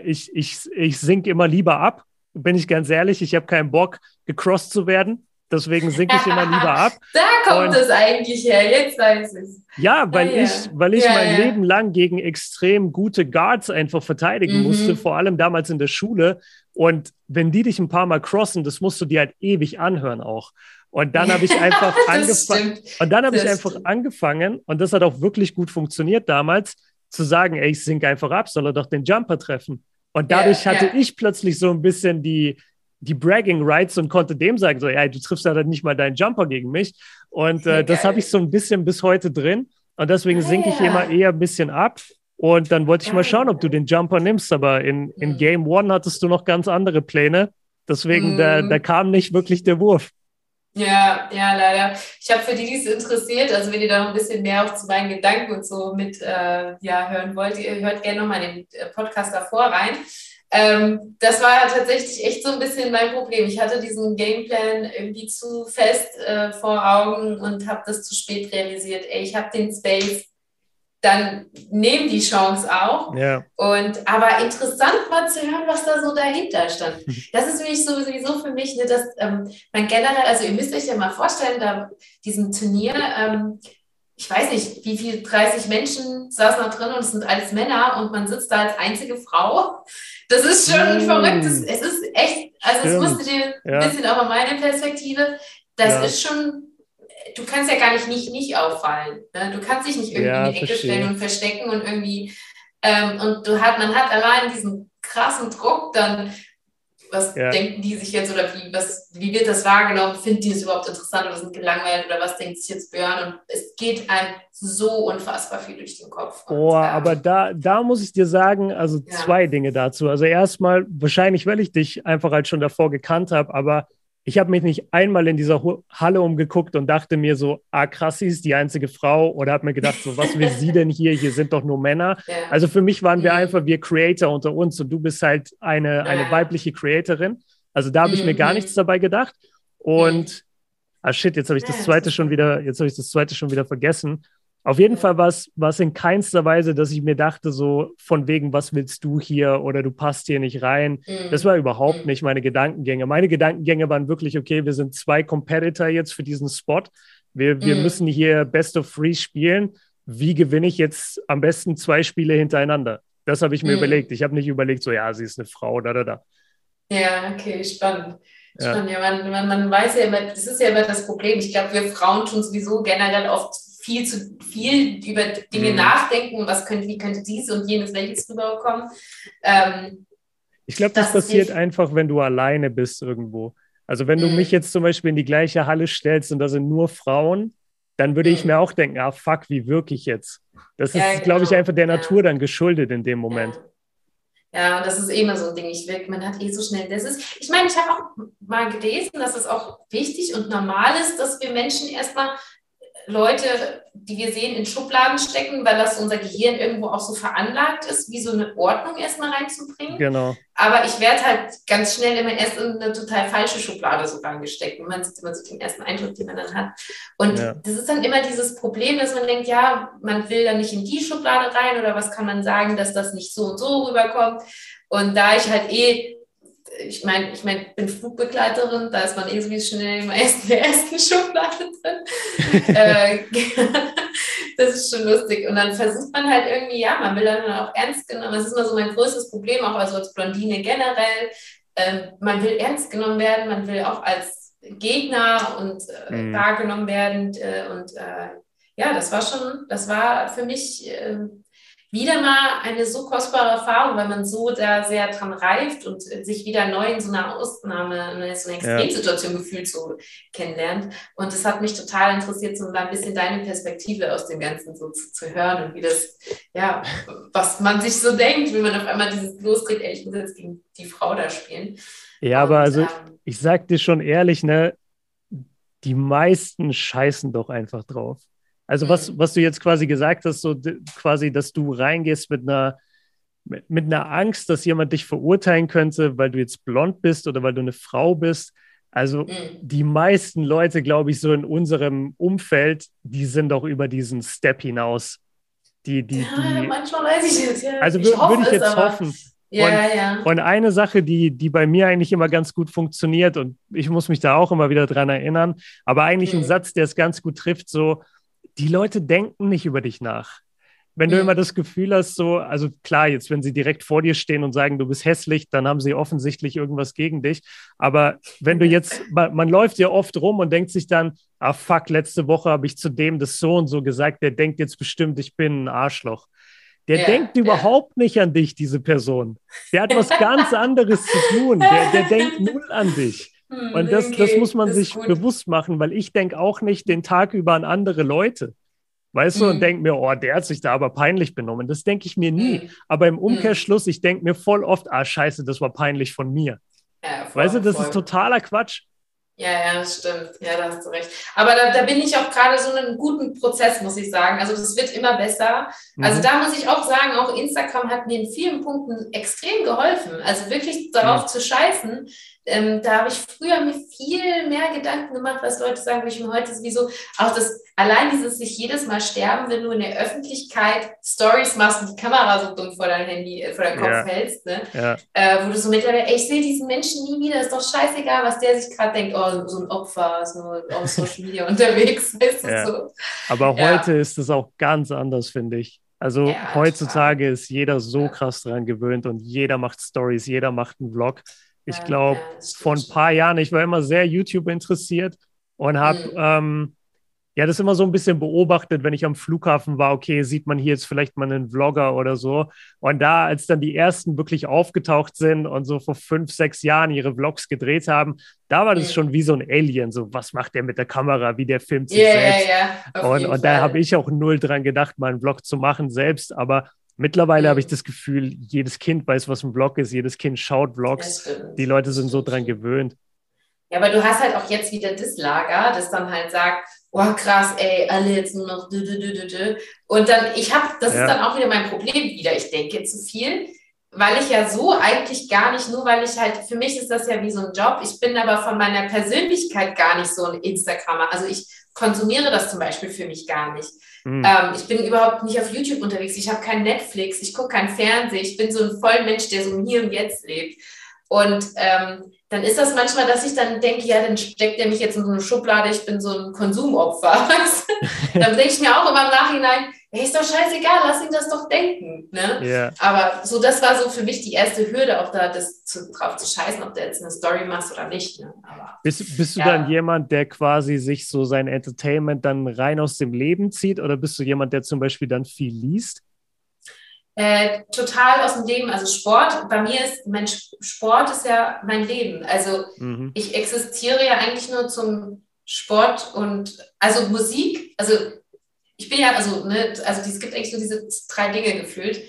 Ich, ich, ich sink immer lieber ab, bin ich ganz ehrlich. Ich habe keinen Bock, gecrossed zu werden. Deswegen sinke ich immer lieber ab. da kommt es eigentlich her, jetzt weiß ich es. Ja, weil ja, ich, weil ich ja, mein ja. Leben lang gegen extrem gute Guards einfach verteidigen mhm. musste, vor allem damals in der Schule. Und wenn die dich ein paar Mal crossen, das musst du dir halt ewig anhören auch. Und dann habe ich einfach angefangen. Und dann habe ich einfach stimmt. angefangen, und das hat auch wirklich gut funktioniert damals, zu sagen, ey, ich sink einfach ab, soll er doch den Jumper treffen. Und dadurch hatte ich plötzlich so ein bisschen die, die Bragging Rights und konnte dem sagen, so, ja, du triffst ja dann nicht mal deinen Jumper gegen mich. Und äh, das habe ich so ein bisschen bis heute drin. Und deswegen sinke ich immer eher ein bisschen ab. Und dann wollte ich mal schauen, ob du den Jumper nimmst. Aber in, in mhm. Game One hattest du noch ganz andere Pläne. Deswegen, mm. da, da kam nicht wirklich der Wurf. Ja, ja, leider. Ich habe für die, die es interessiert, also wenn ihr da noch ein bisschen mehr auch zu meinen Gedanken und so mit äh, ja, hören wollt, ihr hört gerne nochmal den äh, Podcast davor rein. Ähm, das war ja tatsächlich echt so ein bisschen mein Problem. Ich hatte diesen Gameplan irgendwie zu fest äh, vor Augen und habe das zu spät realisiert. Ey, ich habe den Space, dann nehmen die Chance auch. Ja. Und aber interessant war zu hören, was da so dahinter stand. Das ist nämlich sowieso für mich, ne, dass ähm, man generell, also ihr müsst euch ja mal vorstellen, da diesem Turnier, ähm, ich weiß nicht, wie viel, 30 Menschen saßen da drin und es sind alles Männer und man sitzt da als einzige Frau. Das ist schon mm. verrücktes, es ist echt, also Stimmt. es musste dir ja. ein bisschen auch mal meine Perspektive, das ja. ist schon, du kannst ja gar nicht nicht, nicht auffallen. Ne? Du kannst dich nicht irgendwie ja, in die Ecke stellen und verstecken und irgendwie, ähm, und du hat, man hat allein diesen krassen Druck dann was ja. denken die sich jetzt oder wie, was, wie wird das wahrgenommen? Finden die es überhaupt interessant oder sind gelangweilt oder was denkt sich jetzt Björn? Und es geht einem so unfassbar viel durch den Kopf. Boah, ähm, aber da, da muss ich dir sagen, also ja. zwei Dinge dazu. Also erstmal, wahrscheinlich, weil ich dich einfach halt schon davor gekannt habe, aber ich habe mich nicht einmal in dieser Halle umgeguckt und dachte mir so, ah krass, sie ist die einzige Frau oder habe mir gedacht, so was will sie denn hier? Hier sind doch nur Männer. Ja. Also für mich waren wir mhm. einfach wir Creator unter uns und du bist halt eine, eine weibliche Creatorin. Also da habe ich mhm. mir gar nichts dabei gedacht. Und mhm. ah shit, jetzt habe ich das zweite schon wieder, jetzt habe ich das zweite schon wieder vergessen. Auf jeden Fall war es in keinster Weise, dass ich mir dachte, so von wegen, was willst du hier oder du passt hier nicht rein. Mhm. Das war überhaupt mhm. nicht meine Gedankengänge. Meine Gedankengänge waren wirklich, okay, wir sind zwei Competitor jetzt für diesen Spot. Wir, wir mhm. müssen hier Best of Three spielen. Wie gewinne ich jetzt am besten zwei Spiele hintereinander? Das habe ich mir mhm. überlegt. Ich habe nicht überlegt, so, ja, sie ist eine Frau, da, da, da. Ja, okay, spannend. Spannend. Ja. ja man, man, man weiß ja immer, das ist ja immer das Problem. Ich glaube, wir Frauen tun sowieso generell oft viel zu viel über Dinge mhm. nachdenken, was könnte, wie könnte dies und jenes welches rüberkommen. Ähm, ich glaube, das, das, passiert einfach, wenn du alleine bist irgendwo. Also wenn du mich jetzt zum Beispiel in die gleiche Halle stellst und da sind nur Frauen, dann würde ich mir auch denken, ah fuck, wie wirke ich jetzt? Das ist, ja, genau. glaube ich, einfach der Natur dann geschuldet in dem Moment. Ja. Ja, das ist immer so ein Ding. Ich will, man hat eh so schnell. Das ist, ich meine, ich habe auch mal gelesen, dass es auch wichtig und normal ist, dass wir Menschen erstmal Leute, die wir sehen, in Schubladen stecken, weil das unser Gehirn irgendwo auch so veranlagt ist, wie so eine Ordnung erstmal reinzubringen. Genau. Aber ich werde halt ganz schnell immer erst in eine total falsche Schublade so reingesteckt. Und man sieht immer so den ersten Eindruck, den man dann hat. Und ja. das ist dann immer dieses Problem, dass man denkt, ja, man will dann nicht in die Schublade rein oder was kann man sagen, dass das nicht so und so rüberkommt. Und da ich halt eh ich meine, ich mein, bin Flugbegleiterin, da ist man irgendwie schnell im ersten, der ersten Schublade drin. äh, das ist schon lustig. Und dann versucht man halt irgendwie, ja, man will dann auch ernst genommen. Das ist immer so mein größtes Problem, auch also als Blondine generell. Ähm, man will ernst genommen werden, man will auch als Gegner und äh, mhm. wahrgenommen werden. Äh, und äh, ja, das war schon, das war für mich ähm, wieder mal eine so kostbare Erfahrung, weil man so da sehr dran reift und sich wieder neu in so einer Ausnahme, in so einer Extremsituation ja. gefühlt so kennenlernt. Und es hat mich total interessiert, so ein bisschen deine Perspektive aus dem Ganzen so zu, zu, hören und wie das, ja, was man sich so denkt, wenn man auf einmal dieses loskriegt, ey, ich muss jetzt gegen die Frau da spielen. Ja, und, aber also ähm, ich sag dir schon ehrlich, ne, die meisten scheißen doch einfach drauf. Also was, mhm. was du jetzt quasi gesagt hast, so quasi, dass du reingehst mit einer, mit, mit einer Angst, dass jemand dich verurteilen könnte, weil du jetzt blond bist oder weil du eine Frau bist. Also mhm. die meisten Leute, glaube ich, so in unserem Umfeld, die sind doch über diesen Step hinaus. Die, die, ja, die, manchmal weiß ich es, ja. Also würde ich jetzt hoffen. Ja, und, ja. und eine Sache, die, die bei mir eigentlich immer ganz gut funktioniert, und ich muss mich da auch immer wieder dran erinnern, aber eigentlich mhm. ein Satz, der es ganz gut trifft, so, die Leute denken nicht über dich nach. Wenn du immer das Gefühl hast, so, also klar, jetzt, wenn sie direkt vor dir stehen und sagen, du bist hässlich, dann haben sie offensichtlich irgendwas gegen dich. Aber wenn du jetzt, man, man läuft ja oft rum und denkt sich dann, ah fuck, letzte Woche habe ich zu dem das so und so gesagt, der denkt jetzt bestimmt, ich bin ein Arschloch. Der yeah, denkt überhaupt yeah. nicht an dich, diese Person. Der hat was ganz anderes zu tun. Der, der denkt null an dich. Hm, und das, okay, das muss man sich gut. bewusst machen, weil ich denke auch nicht den Tag über an andere Leute. Weißt mhm. du, und hm. denke mir, oh, der hat sich da aber peinlich benommen. Das denke ich mir nie. Mhm. Aber im hm. Umkehrschluss, ich denke mir voll oft, ah, scheiße, das war peinlich von mir. Ja, voll, weißt du, das voll. ist totaler Quatsch. Ja, ja, das stimmt. Ja, da hast du recht. Aber da, da bin ich auch gerade so in einem guten Prozess, muss ich sagen. Also das wird immer besser. Also mhm. da muss ich auch sagen, auch Instagram hat mir in vielen Punkten extrem geholfen. Also wirklich darauf mhm. zu scheißen, ähm, da habe ich früher mir viel mehr Gedanken gemacht, was Leute sagen, wie ich mir heute sowieso auch das allein dieses sich jedes Mal sterben, wenn du in der Öffentlichkeit Stories machst und die Kamera so dumm vor dein Handy, äh, vor deinem Kopf ja. hältst, ne? Ja. Äh, wo du so mittlerweile, ey, ich sehe diesen Menschen nie wieder, ist doch scheißegal, was der sich gerade denkt, oh, so ein Opfer, ist nur auf Social Media unterwegs, weißt du, ja. so. Aber heute ist es auch ganz anders, finde ich. Also heutzutage ist jeder so krass dran gewöhnt und jeder macht Stories, jeder macht einen Vlog. Ich glaube, ja, vor ein paar Jahren, ich war immer sehr YouTube interessiert und habe mhm. ähm, ja das immer so ein bisschen beobachtet, wenn ich am Flughafen war, okay, sieht man hier jetzt vielleicht mal einen Vlogger oder so. Und da, als dann die ersten wirklich aufgetaucht sind und so vor fünf, sechs Jahren ihre Vlogs gedreht haben, da war das mhm. schon wie so ein Alien, so was macht der mit der Kamera, wie der filmt sich yeah, selbst. Yeah, yeah. Und, und da habe ich auch null dran gedacht, mal einen Vlog zu machen selbst, aber Mittlerweile mhm. habe ich das Gefühl, jedes Kind weiß, was ein Vlog ist, jedes Kind schaut Vlogs. Die Leute sind so dran gewöhnt. Ja, aber du hast halt auch jetzt wieder das Lager, das dann halt sagt, oh krass, ey, alle jetzt nur noch dü, dü, dü, dü. Und dann, ich habe, das ja. ist dann auch wieder mein Problem wieder, ich denke zu viel, weil ich ja so eigentlich gar nicht, nur weil ich halt, für mich ist das ja wie so ein Job, ich bin aber von meiner Persönlichkeit gar nicht so ein Instagrammer. Also ich konsumiere das zum Beispiel für mich gar nicht. Mhm. Ähm, ich bin überhaupt nicht auf YouTube unterwegs. Ich habe kein Netflix, ich gucke kein Fernsehen. Ich bin so ein Vollmensch, der so Hier und Jetzt lebt. Und ähm, dann ist das manchmal, dass ich dann denke, ja, dann steckt er mich jetzt in so eine Schublade, ich bin so ein Konsumopfer. dann denke ich mir auch immer im Nachhinein, hey, ist doch scheißegal, lass ihn das doch denken. Ne? Yeah. Aber so, das war so für mich die erste Hürde, auch da das zu, drauf zu scheißen, ob du jetzt eine Story machst oder nicht. Ne? Aber, bist, bist du ja. dann jemand, der quasi sich so sein Entertainment dann rein aus dem Leben zieht oder bist du jemand, der zum Beispiel dann viel liest? Äh, total aus dem Leben. Also Sport, bei mir ist, mein Sport ist ja mein Leben. Also mhm. ich existiere ja eigentlich nur zum Sport und also Musik, also ich bin ja, also, ne, also es gibt eigentlich so diese drei Dinge gefühlt.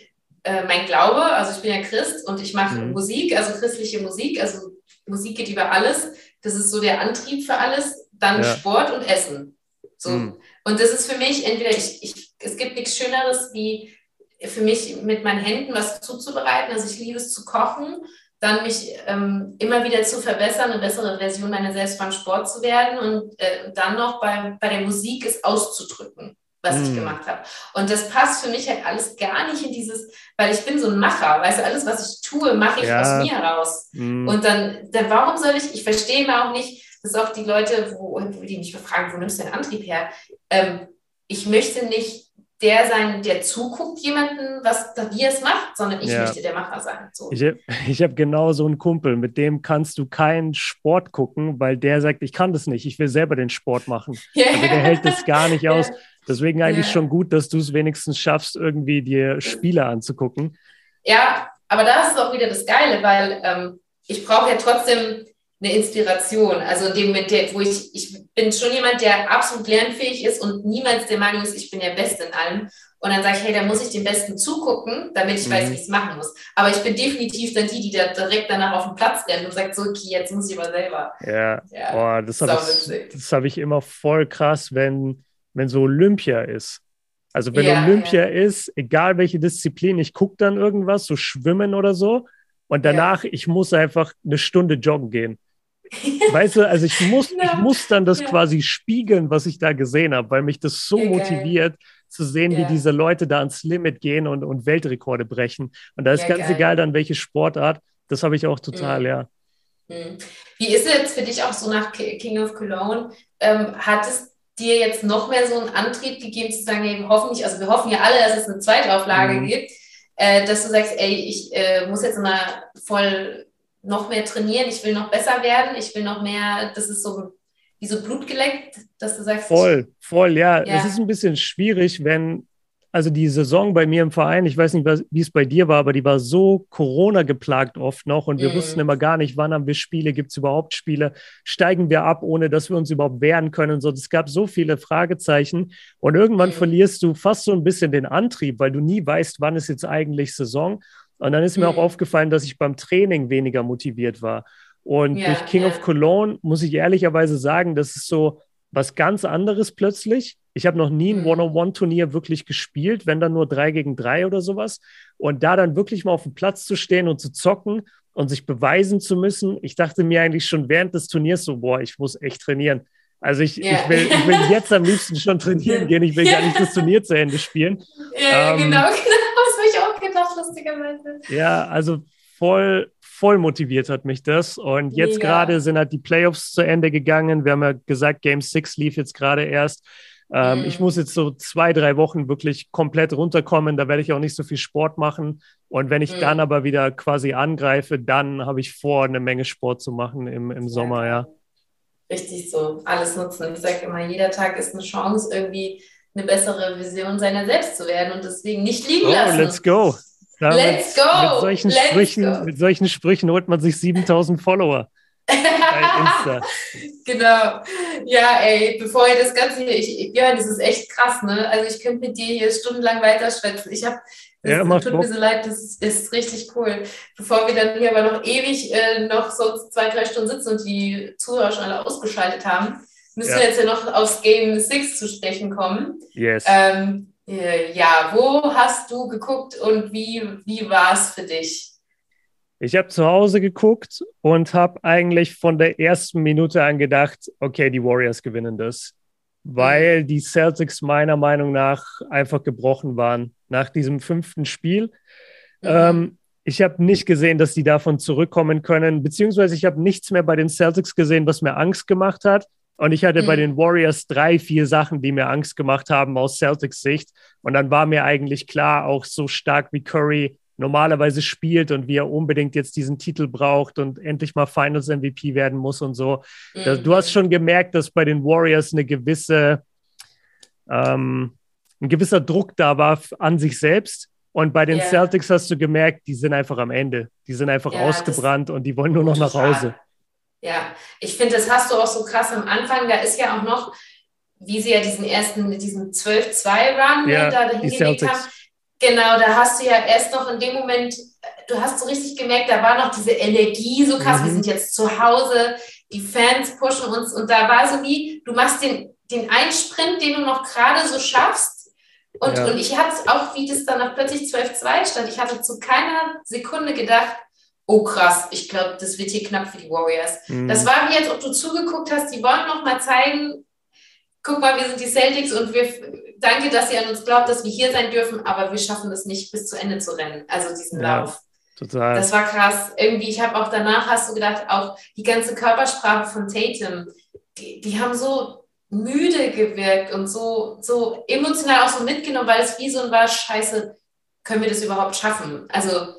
Äh, mein Glaube, also ich bin ja Christ und ich mache mhm. Musik, also christliche Musik, also Musik geht über alles. Das ist so der Antrieb für alles. Dann ja. Sport und Essen. So. Mhm. Und das ist für mich entweder, ich, ich, es gibt nichts Schöneres, wie für mich mit meinen Händen was zuzubereiten. Also ich liebe es zu kochen, dann mich ähm, immer wieder zu verbessern, eine bessere Version meiner selbst beim Sport zu werden und äh, dann noch bei, bei der Musik es auszudrücken was mm. ich gemacht habe. Und das passt für mich halt alles gar nicht in dieses, weil ich bin so ein Macher, weißt du, alles, was ich tue, mache ich ja. aus mir heraus. Mm. Und dann, dann, warum soll ich, ich verstehe mir auch nicht, dass auch die Leute, wo, die mich befragen, wo nimmst du den Antrieb her? Ähm, ich möchte nicht der sein, der zuguckt jemanden, was wie er es macht, sondern ich ja. möchte der Macher sein. So. Ich, ich habe genau so einen Kumpel, mit dem kannst du keinen Sport gucken, weil der sagt, ich kann das nicht, ich will selber den Sport machen. Yeah. Also der hält das gar nicht aus. Deswegen eigentlich ja. schon gut, dass du es wenigstens schaffst, irgendwie dir Spiele anzugucken. Ja, aber da ist auch wieder das Geile, weil ähm, ich brauche ja trotzdem eine Inspiration. Also in dem Moment, der, wo ich, ich bin schon jemand, der absolut lernfähig ist und niemals der Meinung ist, ich bin der Beste in allem. Und dann sage ich, hey, da muss ich dem Besten zugucken, damit ich mhm. weiß, wie ich es machen muss. Aber ich bin definitiv dann die, die da direkt danach auf den Platz rennt und sagt, so, okay, jetzt muss ich aber selber. Ja, ja. Boah, das habe ich, hab ich immer voll krass, wenn wenn so Olympia ist. Also wenn ja, Olympia ja. ist, egal welche Disziplin, ich gucke dann irgendwas, so Schwimmen oder so. Und danach, ich muss einfach eine Stunde joggen gehen. weißt du, also ich muss, ich muss dann das quasi spiegeln, was ich da gesehen habe, weil mich das so motiviert, zu sehen, wie diese Leute da ans Limit gehen und, und Weltrekorde brechen. Und da ist ganz geil. egal dann, welche Sportart. Das habe ich auch total, mhm. ja. Mhm. Wie ist es jetzt für dich auch so nach King of Cologne? Ähm, hattest dir jetzt noch mehr so einen Antrieb gegeben, zu sagen, eben hoffentlich, also wir hoffen ja alle, dass es eine Zweitauflage mhm. gibt, äh, dass du sagst, ey, ich äh, muss jetzt mal voll noch mehr trainieren, ich will noch besser werden, ich will noch mehr, das ist so wie so Blut geleckt, dass du sagst. Voll, voll, ja. ja. Es ist ein bisschen schwierig, wenn also die Saison bei mir im Verein, ich weiß nicht, wie es bei dir war, aber die war so Corona geplagt oft noch und wir mm. wussten immer gar nicht, wann haben wir Spiele, gibt es überhaupt Spiele, steigen wir ab, ohne dass wir uns überhaupt wehren können. So, es gab so viele Fragezeichen und irgendwann mm. verlierst du fast so ein bisschen den Antrieb, weil du nie weißt, wann ist jetzt eigentlich Saison. Und dann ist mir auch mhm. aufgefallen, dass ich beim Training weniger motiviert war. Und yeah, durch King yeah. of Cologne muss ich ehrlicherweise sagen, das ist so was ganz anderes plötzlich. Ich habe noch nie ein mhm. One-on-One-Turnier wirklich gespielt, wenn dann nur drei gegen drei oder sowas. Und da dann wirklich mal auf dem Platz zu stehen und zu zocken und sich beweisen zu müssen. Ich dachte mir eigentlich schon während des Turniers so, boah, ich muss echt trainieren. Also ich, yeah. ich, will, ich will jetzt am liebsten schon trainieren gehen. Ich will gar nicht das Turnier zu Ende spielen. Ja, ähm, genau, genau. Gedacht, lustigerweise. Ja, also voll, voll motiviert hat mich das. Und jetzt gerade sind halt die Playoffs zu Ende gegangen. Wir haben ja gesagt, Game 6 lief jetzt gerade erst. Ähm, mhm. Ich muss jetzt so zwei, drei Wochen wirklich komplett runterkommen. Da werde ich auch nicht so viel Sport machen. Und wenn ich mhm. dann aber wieder quasi angreife, dann habe ich vor, eine Menge Sport zu machen im, im Sommer, ja. Richtig so. Alles nutzen. Ich sage immer, jeder Tag ist eine Chance, irgendwie eine bessere Vision seiner selbst zu werden und deswegen nicht liegen oh, lassen. Let's go. Da Let's mit, go! Mit solchen, Let's Sprüchen, go. mit solchen Sprüchen holt man sich 7000 Follower. genau. Ja, ey, bevor ihr das Ganze hier, ich, ja, das ist echt krass, ne? Also ich könnte mit dir hier stundenlang weiterschwätzen. Ich habe, das ja, tut Bock. mir so leid, das ist, ist, richtig cool. Bevor wir dann hier aber noch ewig äh, noch so zwei, drei Stunden sitzen und die Zuhörer schon alle ausgeschaltet haben, müssen ja. wir jetzt ja noch aufs Game 6 zu sprechen kommen. Yes. Ähm, äh, ja, wo hast du geguckt und wie, wie war es für dich? Ich habe zu Hause geguckt und habe eigentlich von der ersten Minute an gedacht, okay, die Warriors gewinnen das, weil die Celtics meiner Meinung nach einfach gebrochen waren nach diesem fünften Spiel. Mhm. Ähm, ich habe nicht gesehen, dass die davon zurückkommen können, beziehungsweise ich habe nichts mehr bei den Celtics gesehen, was mir Angst gemacht hat. Und ich hatte mhm. bei den Warriors drei, vier Sachen, die mir Angst gemacht haben aus Celtics Sicht. Und dann war mir eigentlich klar, auch so stark wie Curry normalerweise spielt und wie er unbedingt jetzt diesen Titel braucht und endlich mal Finals MVP werden muss und so. Mhm. Du hast schon gemerkt, dass bei den Warriors eine gewisse, ähm, ein gewisser Druck da war an sich selbst. Und bei den ja. Celtics hast du gemerkt, die sind einfach am Ende. Die sind einfach ja, ausgebrannt und die wollen nur noch nach Hause. Ja, ich finde, das hast du auch so krass am Anfang. Da ist ja auch noch, wie sie ja diesen ersten, diesen 12-2-Run ja, da hingelegt haben. Genau, da hast du ja erst noch in dem Moment, du hast so richtig gemerkt, da war noch diese Energie so krass, mhm. wir sind jetzt zu Hause, die Fans pushen uns und da war so wie, du machst den, den Einsprint, den du noch gerade so schaffst und, ja. und ich hatte auch, wie das dann noch plötzlich 12-2 stand, ich hatte zu keiner Sekunde gedacht, oh krass, ich glaube, das wird hier knapp für die Warriors. Mhm. Das war wie, als ob du zugeguckt hast, die wollen noch mal zeigen, guck mal, wir sind die Celtics und wir danke, dass ihr an uns glaubt, dass wir hier sein dürfen, aber wir schaffen es nicht bis zu Ende zu rennen. Also diesen ja, Lauf. Total. Das war krass. Irgendwie, ich habe auch danach, hast du gedacht, auch die ganze Körpersprache von Tatum, die, die haben so müde gewirkt und so, so emotional auch so mitgenommen, weil es wie so ein war, scheiße, können wir das überhaupt schaffen? Also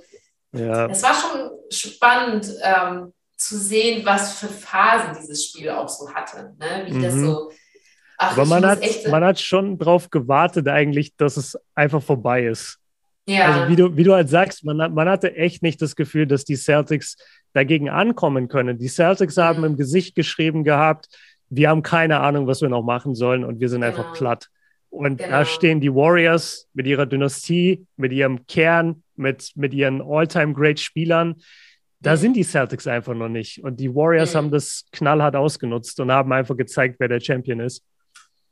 ja. es war schon spannend ähm, zu sehen, was für Phasen dieses Spiel auch so hatte, ne? wie mhm. das so Ach, Aber man hat, man hat schon drauf gewartet, eigentlich, dass es einfach vorbei ist. Ja. Also wie du, wie du halt sagst, man, man hatte echt nicht das Gefühl, dass die Celtics dagegen ankommen können. Die Celtics haben im Gesicht geschrieben gehabt, wir haben keine Ahnung, was wir noch machen sollen und wir sind genau. einfach platt. Und genau. da stehen die Warriors mit ihrer Dynastie, mit ihrem Kern, mit, mit ihren All-Time-Great-Spielern. Da mhm. sind die Celtics einfach noch nicht. Und die Warriors mhm. haben das knallhart ausgenutzt und haben einfach gezeigt, wer der Champion ist.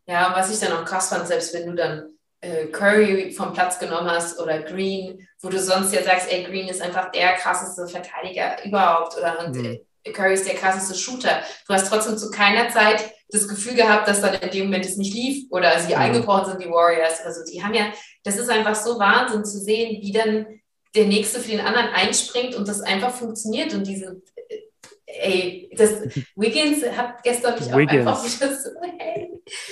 Ja, was ich dann auch krass fand, selbst wenn du dann äh, Curry vom Platz genommen hast oder Green, wo du sonst ja sagst, ey, Green ist einfach der krasseste Verteidiger überhaupt oder und, mhm. äh, Curry ist der krasseste Shooter. Du hast trotzdem zu keiner Zeit das Gefühl gehabt, dass dann in dem Moment es nicht lief oder sie mhm. eingebrochen sind, die Warriors. Also die haben ja, das ist einfach so Wahnsinn zu sehen, wie dann der Nächste für den anderen einspringt und das einfach funktioniert und diese ey, das Wiggins hat gestern mich auch Wiggins. einfach wieder so, hey,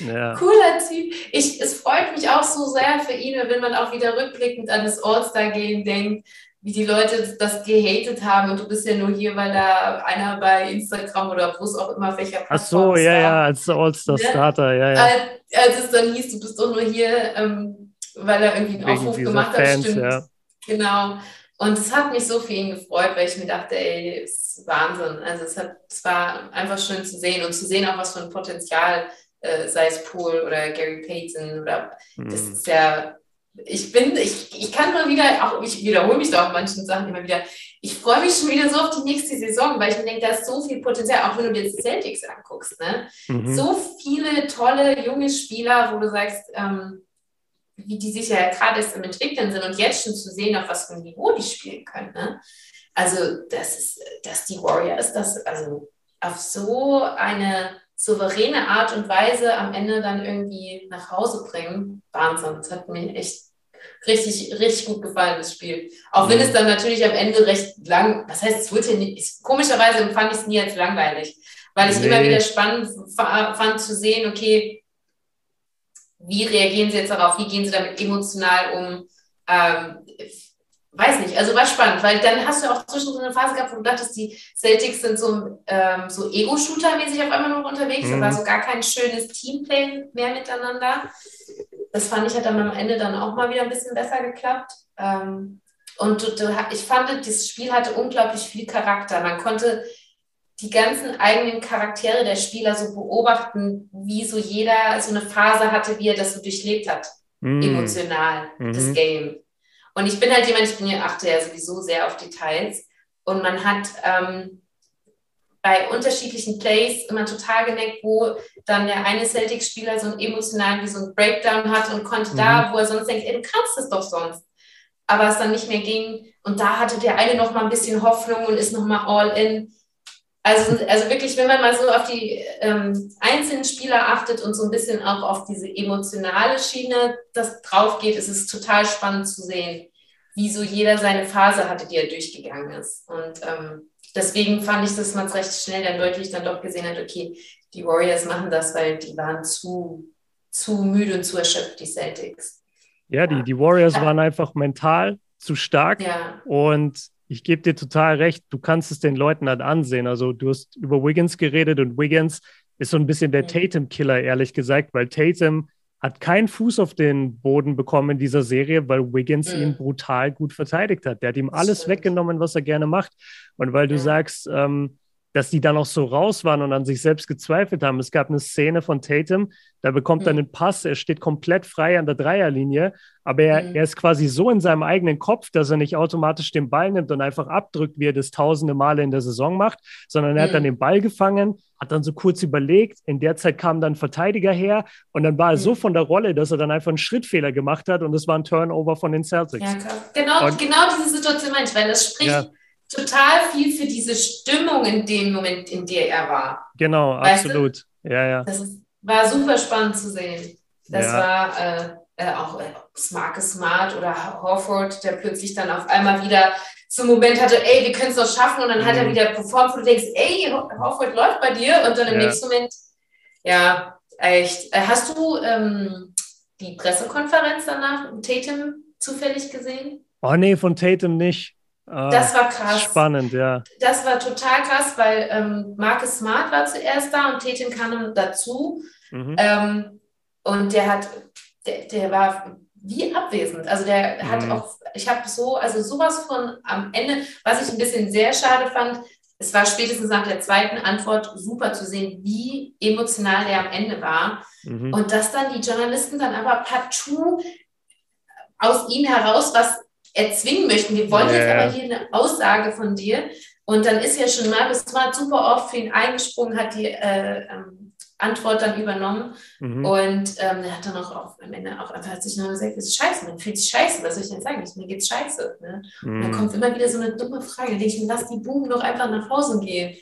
ja. cooler Typ. Ich, es freut mich auch so sehr für ihn, wenn man auch wieder rückblickend an das All-Star-Game denkt, wie die Leute das gehatet haben und du bist ja nur hier, weil da einer bei Instagram oder wo es auch immer welcher Ach so, ja, ja, als All-Star-Starter, ja, ja. Als, als, es dann hieß, du bist doch nur hier, ähm, weil er irgendwie einen Wegen Aufruf gemacht hat, stimmt. Ja. Genau. Und es hat mich so für ihn gefreut, weil ich mir dachte, ey, es ist Wahnsinn. Also es, hat, es war einfach schön zu sehen und zu sehen auch, was für ein Potenzial, äh, sei es Poole oder Gary Payton oder mhm. das ist ja, ich bin, ich, ich kann mal wieder, auch ich wiederhole mich da auf manchen Sachen immer wieder, ich freue mich schon wieder so auf die nächste Saison, weil ich mir denke, da ist so viel Potenzial, auch wenn du dir die Celtics anguckst, ne? Mhm. So viele tolle junge Spieler, wo du sagst, ähm, wie die sich ja gerade erst im Entwickeln sind und jetzt schon zu sehen, auf was für ein Niveau die spielen können. Ne? Also, das ist, dass die Warriors das also auf so eine souveräne Art und Weise am Ende dann irgendwie nach Hause bringen. Wahnsinn. Das hat mir echt richtig, richtig gut gefallen, das Spiel. Auch wenn es dann natürlich am Ende recht lang, was heißt, es wurde nicht, komischerweise empfand ich es nie als langweilig, weil ich nee. immer wieder spannend fand zu sehen, okay, wie reagieren sie jetzt darauf? Wie gehen sie damit emotional um? Ähm, weiß nicht, also war spannend, weil dann hast du auch zwischen so eine Phase gehabt, wo du dachtest, die Celtics sind so, ähm, so Ego-Shooter-mäßig auf einmal noch unterwegs. Mhm. Da war so gar kein schönes Teamplay mehr miteinander. Das fand ich hat dann am Ende dann auch mal wieder ein bisschen besser geklappt. Ähm, und du, du, ich fand, das Spiel hatte unglaublich viel Charakter. Man konnte die ganzen eigenen Charaktere der Spieler so beobachten, wie so jeder so eine Phase hatte, wie er das so durchlebt hat, mm. emotional, mm das Game. Und ich bin halt jemand, ich bin ja, achte ja sowieso sehr auf Details. Und man hat ähm, bei unterschiedlichen Plays immer total gemerkt, wo dann der eine Celtic-Spieler so einen emotionalen, wie so einen Breakdown hat und konnte mm. da, mhm. wo er sonst denkt, ey, du kannst es doch sonst. Aber es dann nicht mehr ging. Und da hatte der eine noch mal ein bisschen Hoffnung und ist noch mal all in. Also, also wirklich, wenn man mal so auf die ähm, einzelnen Spieler achtet und so ein bisschen auch auf diese emotionale Schiene das drauf geht, ist es total spannend zu sehen, wie so jeder seine Phase hatte, die er durchgegangen ist. Und ähm, deswegen fand ich, dass man es recht schnell dann deutlich dann doch gesehen hat, okay, die Warriors machen das, weil die waren zu, zu müde und zu erschöpft, die Celtics. Ja, die, die Warriors ja. waren einfach mental zu stark ja. und ich gebe dir total recht, du kannst es den Leuten halt ansehen. Also du hast über Wiggins geredet und Wiggins ist so ein bisschen der Tatum-Killer, ehrlich gesagt, weil Tatum hat keinen Fuß auf den Boden bekommen in dieser Serie, weil Wiggins mhm. ihn brutal gut verteidigt hat. Der hat ihm alles weggenommen, was er gerne macht. Und weil du ja. sagst, ähm, dass die dann auch so raus waren und an sich selbst gezweifelt haben. Es gab eine Szene von Tatum, da bekommt mhm. er einen Pass, er steht komplett frei an der Dreierlinie, aber er, mhm. er ist quasi so in seinem eigenen Kopf, dass er nicht automatisch den Ball nimmt und einfach abdrückt, wie er das tausende Male in der Saison macht, sondern er mhm. hat dann den Ball gefangen, hat dann so kurz überlegt, in der Zeit kam dann Verteidiger her und dann war er so mhm. von der Rolle, dass er dann einfach einen Schrittfehler gemacht hat und es war ein Turnover von den Celtics. Ja, genau, genau diese Situation meine ich, weil das spricht ja total viel für diese Stimmung in dem Moment, in der er war. Genau, weißt absolut. Du? Ja, ja. Das ist, war super spannend zu sehen. Das ja. war äh, äh, auch äh, Marcus Smart oder Horford, der plötzlich dann auf einmal wieder zum Moment hatte, ey, wir können es doch schaffen und dann mhm. hat er mhm. wieder performt, wo du denkst, ey, Horford läuft bei dir und dann im ja. nächsten Moment, ja, echt. Äh, hast du ähm, die Pressekonferenz danach Tatum zufällig gesehen? Oh nee, von Tatum nicht. Ah, das war krass. Spannend, ja. Das war total krass, weil ähm, Marcus Smart war zuerst da und Tetin kam dazu. Mhm. Ähm, und der hat, der, der war wie abwesend. Also der mhm. hat auch, ich habe so, also sowas von am Ende, was ich ein bisschen sehr schade fand, es war spätestens nach der zweiten Antwort super zu sehen, wie emotional der am Ende war. Mhm. Und dass dann die Journalisten dann aber partout aus ihm heraus was erzwingen möchten. Wir wollen yeah. jetzt aber hier eine Aussage von dir. Und dann ist ja schon Markus Smart super oft für ihn eingesprungen, hat die äh, ähm, Antwort dann übernommen. Mhm. Und ähm, er hat dann auch auf, am Ende auch einfach sich noch gesagt, das ist scheiße, man fühlt sich scheiße, was soll ich denn sagen? Mir geht's scheiße. Ne? Mhm. Und dann mhm. kommt immer wieder so eine dumme Frage. Da denke ich mir, lass die Buben doch einfach nach Hause gehen.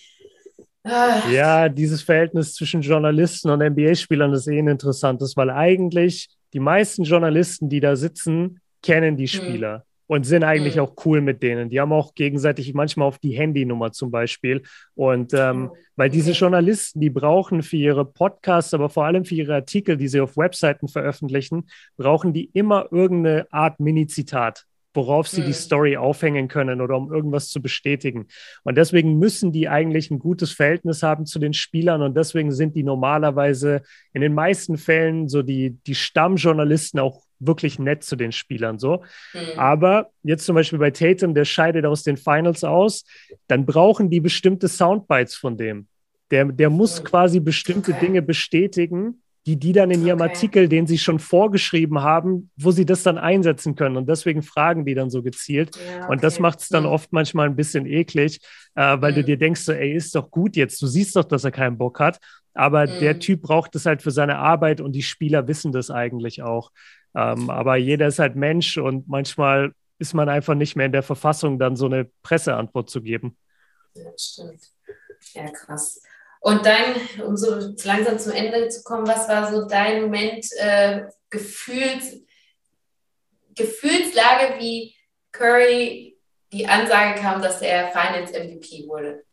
Ah. Ja, dieses Verhältnis zwischen Journalisten und NBA-Spielern ist eh ein interessantes, weil eigentlich die meisten Journalisten, die da sitzen, kennen die mhm. Spieler. Mhm und sind eigentlich mhm. auch cool mit denen. Die haben auch gegenseitig manchmal auf die Handynummer zum Beispiel. Und ähm, oh, weil diese Journalisten, die brauchen für ihre Podcasts, aber vor allem für ihre Artikel, die sie auf Webseiten veröffentlichen, brauchen die immer irgendeine Art Mini-Zitat worauf sie mhm. die Story aufhängen können oder um irgendwas zu bestätigen. Und deswegen müssen die eigentlich ein gutes Verhältnis haben zu den Spielern und deswegen sind die normalerweise in den meisten Fällen so die, die Stammjournalisten auch wirklich nett zu den Spielern so. Mhm. Aber jetzt zum Beispiel bei Tatum, der scheidet aus den Finals aus, dann brauchen die bestimmte Soundbites von dem. Der, der muss mhm. quasi bestimmte okay. Dinge bestätigen, die die dann in ihrem okay. Artikel, den sie schon vorgeschrieben haben, wo sie das dann einsetzen können. Und deswegen fragen die dann so gezielt. Ja, okay. Und das macht es dann mhm. oft manchmal ein bisschen eklig, äh, weil mhm. du dir denkst, so, ey, ist doch gut jetzt. Du siehst doch, dass er keinen Bock hat. Aber mhm. der Typ braucht es halt für seine Arbeit und die Spieler wissen das eigentlich auch. Ähm, aber jeder ist halt Mensch und manchmal ist man einfach nicht mehr in der Verfassung, dann so eine Presseantwort zu geben. Ja, stimmt. Ja, krass. Und dann, um so langsam zum Ende zu kommen, was war so dein Moment, äh, Gefühls, Gefühlslage, wie Curry die Ansage kam, dass er Finals MVP wurde?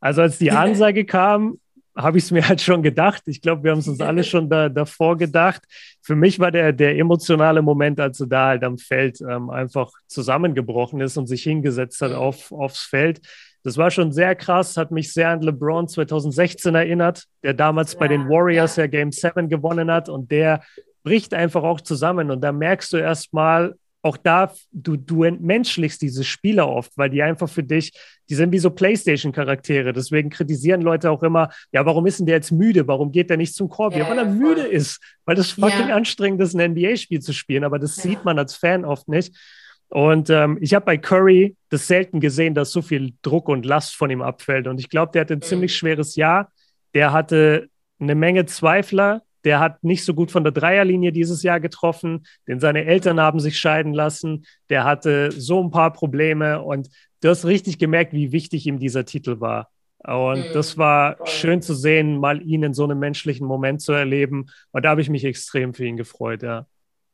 Also als die Ansage kam, habe ich es mir halt schon gedacht. Ich glaube, wir haben es uns alle schon da, davor gedacht. Für mich war der, der emotionale Moment, als er da halt am Feld ähm, einfach zusammengebrochen ist und sich hingesetzt hat auf, aufs Feld. Das war schon sehr krass, hat mich sehr an LeBron 2016 erinnert, der damals ja, bei den Warriors ja. ja Game 7 gewonnen hat und der bricht einfach auch zusammen und da merkst du erstmal, auch da, du, du entmenschlichst diese Spieler oft, weil die einfach für dich, die sind wie so Playstation-Charaktere. Deswegen kritisieren Leute auch immer, ja, warum ist denn der jetzt müde? Warum geht der nicht zum Korb? Ja, weil er voll. müde ist, weil das fucking ja. anstrengend ist, ein NBA-Spiel zu spielen. Aber das ja. sieht man als Fan oft nicht. Und ähm, ich habe bei Curry das selten gesehen, dass so viel Druck und Last von ihm abfällt. Und ich glaube, der hat ein mhm. ziemlich schweres Jahr. Der hatte eine Menge Zweifler, der hat nicht so gut von der Dreierlinie dieses Jahr getroffen, denn seine Eltern haben sich scheiden lassen. Der hatte so ein paar Probleme und du hast richtig gemerkt, wie wichtig ihm dieser Titel war. Und mhm. das war schön zu sehen, mal ihn in so einem menschlichen Moment zu erleben. Und da habe ich mich extrem für ihn gefreut, ja.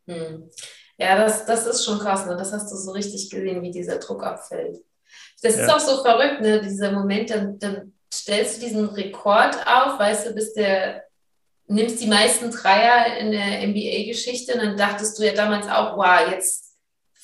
Mhm. Ja, das, das ist schon krass, ne? Das hast du so richtig gesehen, wie dieser Druck abfällt. Das ja. ist auch so verrückt, ne? Dieser Moment, dann, dann stellst du diesen Rekord auf, weißt du, bist der nimmst die meisten Dreier in der NBA-Geschichte, dann dachtest du ja damals auch, wow, jetzt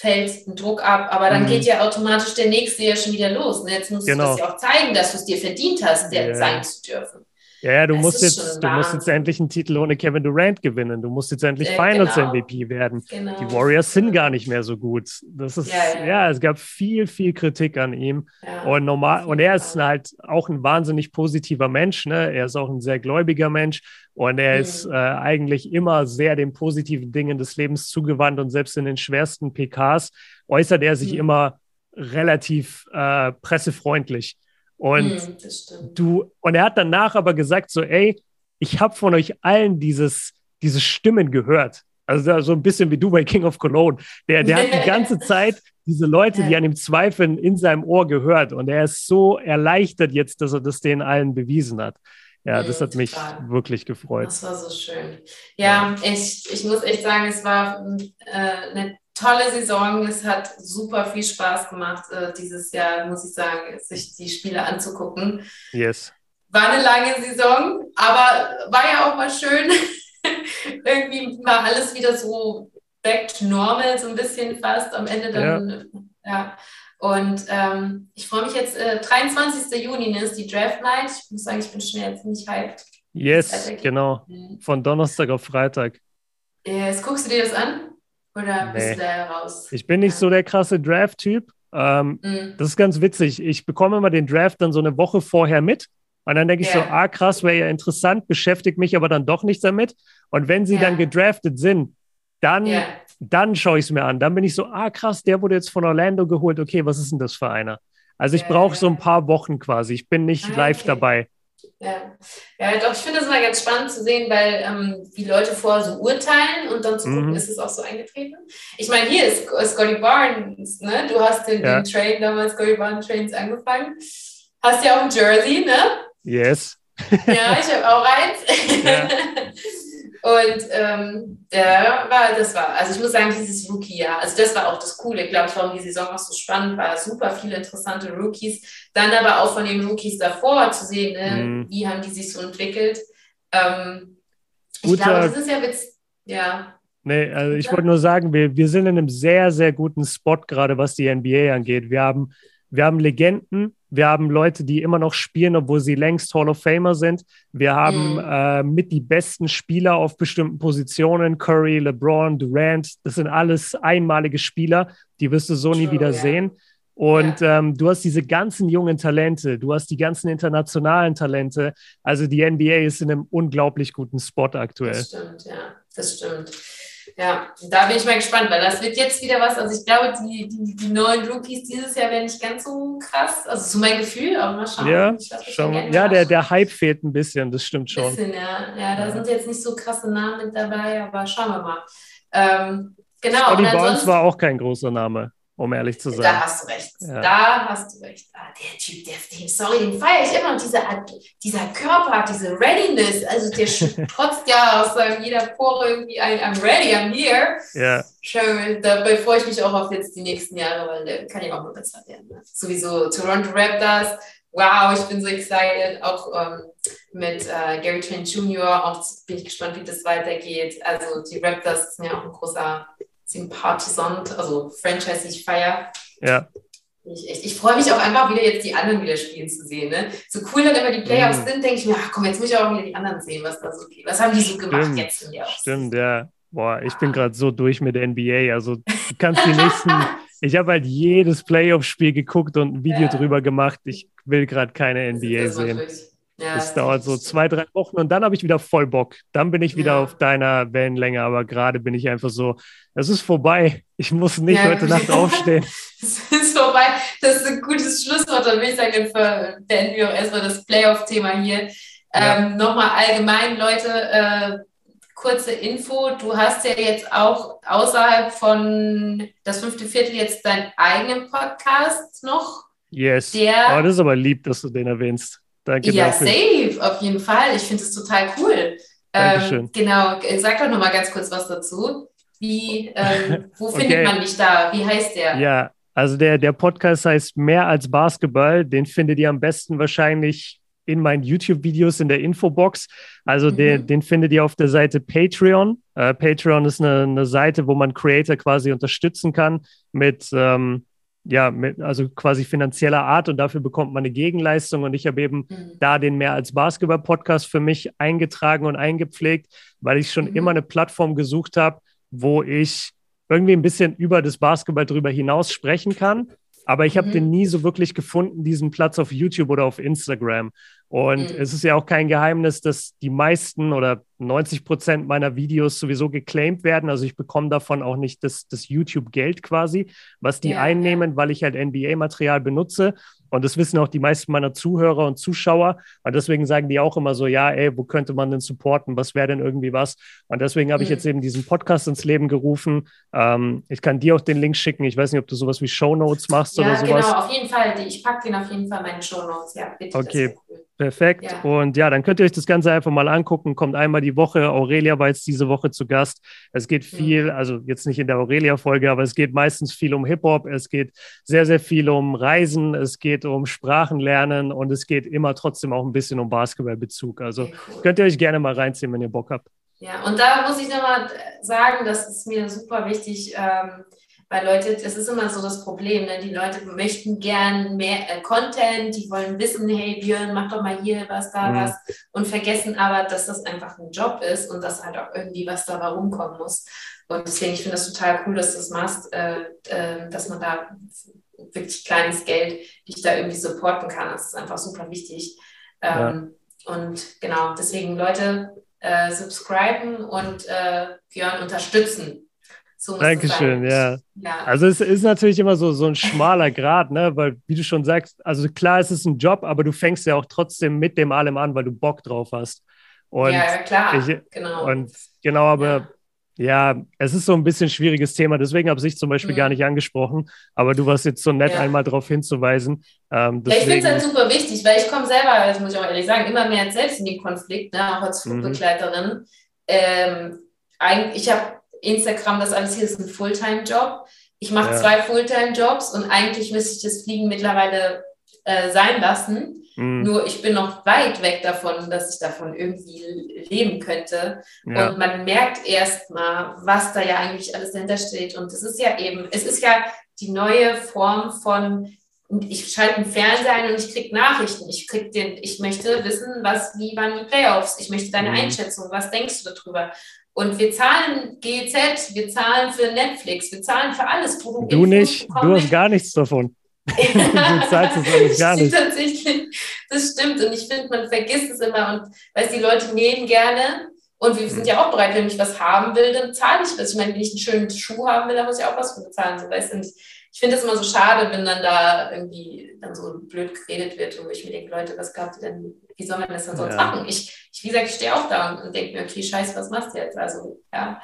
fällt ein Druck ab, aber dann mhm. geht ja automatisch der nächste ja schon wieder los. Ne? Jetzt musst genau. du das ja auch zeigen, dass du es dir verdient hast, der ja. sein zu dürfen. Ja, ja du, musst jetzt, du musst jetzt endlich einen Titel ohne Kevin Durant gewinnen. Du musst jetzt endlich äh, Finals genau. MVP werden. Genau. Die Warriors sind gar nicht mehr so gut. Das ist, ja, ja. ja es gab viel, viel Kritik an ihm. Ja, und normal, und er ist halt auch ein wahnsinnig positiver Mensch. Ne? Er ist auch ein sehr gläubiger Mensch. Und er mhm. ist äh, eigentlich immer sehr den positiven Dingen des Lebens zugewandt und selbst in den schwersten PKs äußert er sich mhm. immer relativ äh, pressefreundlich. Und mm, du, und er hat danach aber gesagt: so, ey, ich habe von euch allen dieses, diese Stimmen gehört. Also so ein bisschen wie du bei King of Cologne. Der, der hat die ganze Zeit diese Leute, die an ihm zweifeln, in seinem Ohr gehört. Und er ist so erleichtert jetzt, dass er das denen allen bewiesen hat. Ja, das hat mich Total. wirklich gefreut. Das war so schön. Ja, ja, Ich, ich muss echt sagen, es war äh, eine tolle Saison. Es hat super viel Spaß gemacht, äh, dieses Jahr, muss ich sagen, sich die Spiele anzugucken. Yes. War eine lange Saison, aber war ja auch mal schön. Irgendwie war alles wieder so back to normal, so ein bisschen fast am Ende dann. Ja. ja. Und ähm, ich freue mich jetzt, äh, 23. Juni ne, ist die Draft Night. Ich muss sagen, ich bin schon jetzt ziemlich hyped. Yes, genau. Mhm. Von Donnerstag auf Freitag. Yes. Guckst du dir das an? Oder nee. bist du da raus? Ich bin nicht so der krasse Draft-Typ. Ähm, mm. Das ist ganz witzig. Ich bekomme immer den Draft dann so eine Woche vorher mit. Und dann denke ich yeah. so, ah, krass, wäre ja interessant, beschäftigt mich aber dann doch nicht damit. Und wenn sie yeah. dann gedraftet sind, dann, yeah. dann schaue ich es mir an. Dann bin ich so, ah, krass, der wurde jetzt von Orlando geholt. Okay, was ist denn das für einer? Also ich brauche so ein paar Wochen quasi. Ich bin nicht ah, live okay. dabei. Ja. ja, doch, ich finde es immer ganz spannend zu sehen, weil ähm, die Leute vorher so urteilen und dann zu gucken, mhm. ist es auch so eingetreten. Ich meine, hier ist Scotty Barnes, ne? Du hast den, ja. den Trade damals, Scotty Barnes Trains angefangen. Hast ja auch ein Jersey, ne? Yes. ja, ich habe auch eins. Ja. Und ähm, ja, war, das war, also ich muss sagen, dieses Rookie-Jahr, also das war auch das Coole, glaube ich, warum die Saison auch so spannend war. Super viele interessante Rookies. Dann aber auch von den Rookies davor zu sehen, ne? mhm. wie haben die sich so entwickelt. Ähm, ich glaube, das ist ja Witz, ja. Nee, also ich wollte nur sagen, wir, wir sind in einem sehr, sehr guten Spot gerade, was die NBA angeht. Wir haben, wir haben Legenden, wir haben Leute, die immer noch spielen, obwohl sie längst Hall of Famer sind. Wir haben mhm. äh, mit die besten Spieler auf bestimmten Positionen. Curry, LeBron, Durant. Das sind alles einmalige Spieler. Die wirst du so True, nie wieder yeah. sehen. Und yeah. ähm, du hast diese ganzen jungen Talente, du hast die ganzen internationalen Talente. Also die NBA ist in einem unglaublich guten Spot aktuell. Das stimmt, ja, das stimmt. Ja, da bin ich mal gespannt, weil das wird jetzt wieder was. Also ich glaube, die, die, die neuen Rookies dieses Jahr werden nicht ganz so krass. Also so mein Gefühl, aber mal schauen. Ja, schauen. ja der, der Hype fehlt ein bisschen, das stimmt schon. Bisschen, ja. ja, da ja. sind jetzt nicht so krasse Namen mit dabei, aber schauen wir mal. Ähm, genau. Scotty Barnes war auch kein großer Name um ehrlich zu sein. Da hast du recht. Ja. Da hast du recht. Ah, der Typ, der, der, sorry, den feiere ich immer. Und dieser, dieser Körper, diese Readiness, also der trotzt ja aus seinem jeder Pore irgendwie ein I'm ready, I'm here. Ja. Schön, dabei freue ich mich auch auf jetzt die nächsten Jahre, weil der kann ja auch nur besser werden. Ne? Sowieso Toronto Raptors, wow, ich bin so excited. Auch ähm, mit äh, Gary Trent Jr., auch bin ich gespannt, wie das weitergeht. Also die Raptors sind ja auch ein großer Sympathisant, also Franchise, die ich feiere. Ja. Ich, ich, ich freue mich auch einfach wieder jetzt die anderen wieder spielen zu sehen. Ne? So cool dann immer die Playoffs mhm. sind, denke ich mir, ach komm, jetzt muss ich auch wieder die anderen sehen, was da so geht. Was haben die so gemacht Stimmt. jetzt in der Stimmt, ja. Boah, ich bin gerade so durch mit der NBA. Also du kannst die nächsten, ich habe halt jedes Playoff-Spiel geguckt und ein Video ja. drüber gemacht. Ich will gerade keine NBA sehen. Wirklich. Ja, das dauert so zwei, drei Wochen und dann habe ich wieder voll Bock. Dann bin ich wieder ja. auf deiner Wellenlänge, aber gerade bin ich einfach so, es ist vorbei. Ich muss nicht ja. heute Nacht aufstehen. es ist vorbei. Das ist ein gutes Schlusswort. Dann will ich sagen, beenden wir auch erstmal das Playoff-Thema hier. Ähm, Nochmal allgemein, Leute, äh, kurze Info. Du hast ja jetzt auch außerhalb von das fünfte Viertel jetzt deinen eigenen Podcast noch. Yes. Der, oh, das ist aber lieb, dass du den erwähnst. Danke ja, dafür. safe, auf jeden Fall. Ich finde es total cool. Ähm, genau, sag doch nochmal ganz kurz was dazu. Wie, ähm, wo okay. findet man dich da? Wie heißt der? Ja, also der, der Podcast heißt Mehr als Basketball. Den findet ihr am besten wahrscheinlich in meinen YouTube-Videos in der Infobox. Also mhm. den, den findet ihr auf der Seite Patreon. Äh, Patreon ist eine, eine Seite, wo man Creator quasi unterstützen kann mit ähm, ja, mit, also quasi finanzieller Art und dafür bekommt man eine Gegenleistung. Und ich habe eben mhm. da den mehr als Basketball-Podcast für mich eingetragen und eingepflegt, weil ich schon mhm. immer eine Plattform gesucht habe, wo ich irgendwie ein bisschen über das Basketball drüber hinaus sprechen kann. Aber ich habe mhm. den nie so wirklich gefunden, diesen Platz auf YouTube oder auf Instagram. Und mhm. es ist ja auch kein Geheimnis, dass die meisten oder 90 Prozent meiner Videos sowieso geclaimed werden. Also ich bekomme davon auch nicht das, das YouTube-Geld quasi, was die ja, einnehmen, ja. weil ich halt NBA-Material benutze. Und das wissen auch die meisten meiner Zuhörer und Zuschauer. Und deswegen sagen die auch immer so, ja, ey, wo könnte man denn supporten? Was wäre denn irgendwie was? Und deswegen habe mhm. ich jetzt eben diesen Podcast ins Leben gerufen. Ähm, ich kann dir auch den Link schicken. Ich weiß nicht, ob du sowas wie Show Notes machst ja, oder sowas. Ja, genau, auf jeden Fall. Ich packe den auf jeden Fall in meine Show Notes. Ja, bitte. Okay. Perfekt. Ja. Und ja, dann könnt ihr euch das Ganze einfach mal angucken. Kommt einmal die Woche. Aurelia war jetzt diese Woche zu Gast. Es geht mhm. viel, also jetzt nicht in der Aurelia-Folge, aber es geht meistens viel um Hip-Hop. Es geht sehr, sehr viel um Reisen. Es geht um Sprachenlernen und es geht immer trotzdem auch ein bisschen um Basketballbezug. Also cool. könnt ihr euch gerne mal reinziehen, wenn ihr Bock habt. Ja, und da muss ich nochmal sagen, das ist mir super wichtig. Ähm, weil Leute, das ist immer so das Problem, ne? die Leute möchten gern mehr äh, Content, die wollen wissen, hey Björn, mach doch mal hier was, da mhm. was und vergessen aber, dass das einfach ein Job ist und dass halt auch irgendwie was dabei rumkommen muss. Und deswegen, ich finde das total cool, dass du das machst, äh, äh, dass man da wirklich kleines Geld dich da irgendwie supporten kann. Das ist einfach super wichtig. Ähm, ja. Und genau, deswegen Leute, äh, subscriben und äh, Björn unterstützen. So Dankeschön, ja. ja. Also es ist natürlich immer so, so ein schmaler Grad, ne? Weil, wie du schon sagst, also klar, es ist ein Job, aber du fängst ja auch trotzdem mit dem allem an, weil du Bock drauf hast. Und ja, klar, ich, genau. Und genau, aber ja. ja. es ist so ein bisschen schwieriges Thema, deswegen habe ich zum Beispiel mhm. gar nicht angesprochen, aber du warst jetzt so nett, ja. einmal darauf hinzuweisen. Ähm, ich finde es halt super wichtig, weil ich komme selber, das muss ich auch ehrlich sagen, immer mehr selbst in den Konflikt, ne? auch als mhm. Flugbegleiterin. Mhm. Ähm, ich habe Instagram, das alles hier ist ein Fulltime-Job. Ich mache ja. zwei Fulltime-Jobs und eigentlich müsste ich das Fliegen mittlerweile äh, sein lassen. Mhm. Nur ich bin noch weit weg davon, dass ich davon irgendwie leben könnte. Ja. Und man merkt erst mal, was da ja eigentlich alles dahinter steht. Und es ist ja eben, es ist ja die neue Form von ich schalte einen Fernseher ein und ich kriege Nachrichten. Ich krieg den, ich möchte wissen, was, wie waren die Playoffs? Ich möchte deine mhm. Einschätzung. Was denkst du darüber? Und wir zahlen GZ, wir zahlen für Netflix, wir zahlen für alles. du Infos nicht, du hast gar nichts davon. du zahlst das alles gar nicht. Tatsächlich, das stimmt. Und ich finde, man vergisst es immer. Und weil die Leute nähen gerne. Und wir sind ja auch bereit, wenn ich was haben will, dann zahle ich das. Ich meine, wenn ich einen schönen Schuh haben will, dann muss ich auch was für bezahlen. So, weißt du? Ich finde es immer so schade, wenn dann da irgendwie dann so blöd geredet wird, wo ich mir denke, Leute, was glaubt ihr denn, wie soll man das dann sonst ja. machen? Ich, ich, wie gesagt, ich stehe auch da und, und denke mir, okay, scheiße, was machst du jetzt? Also, ja,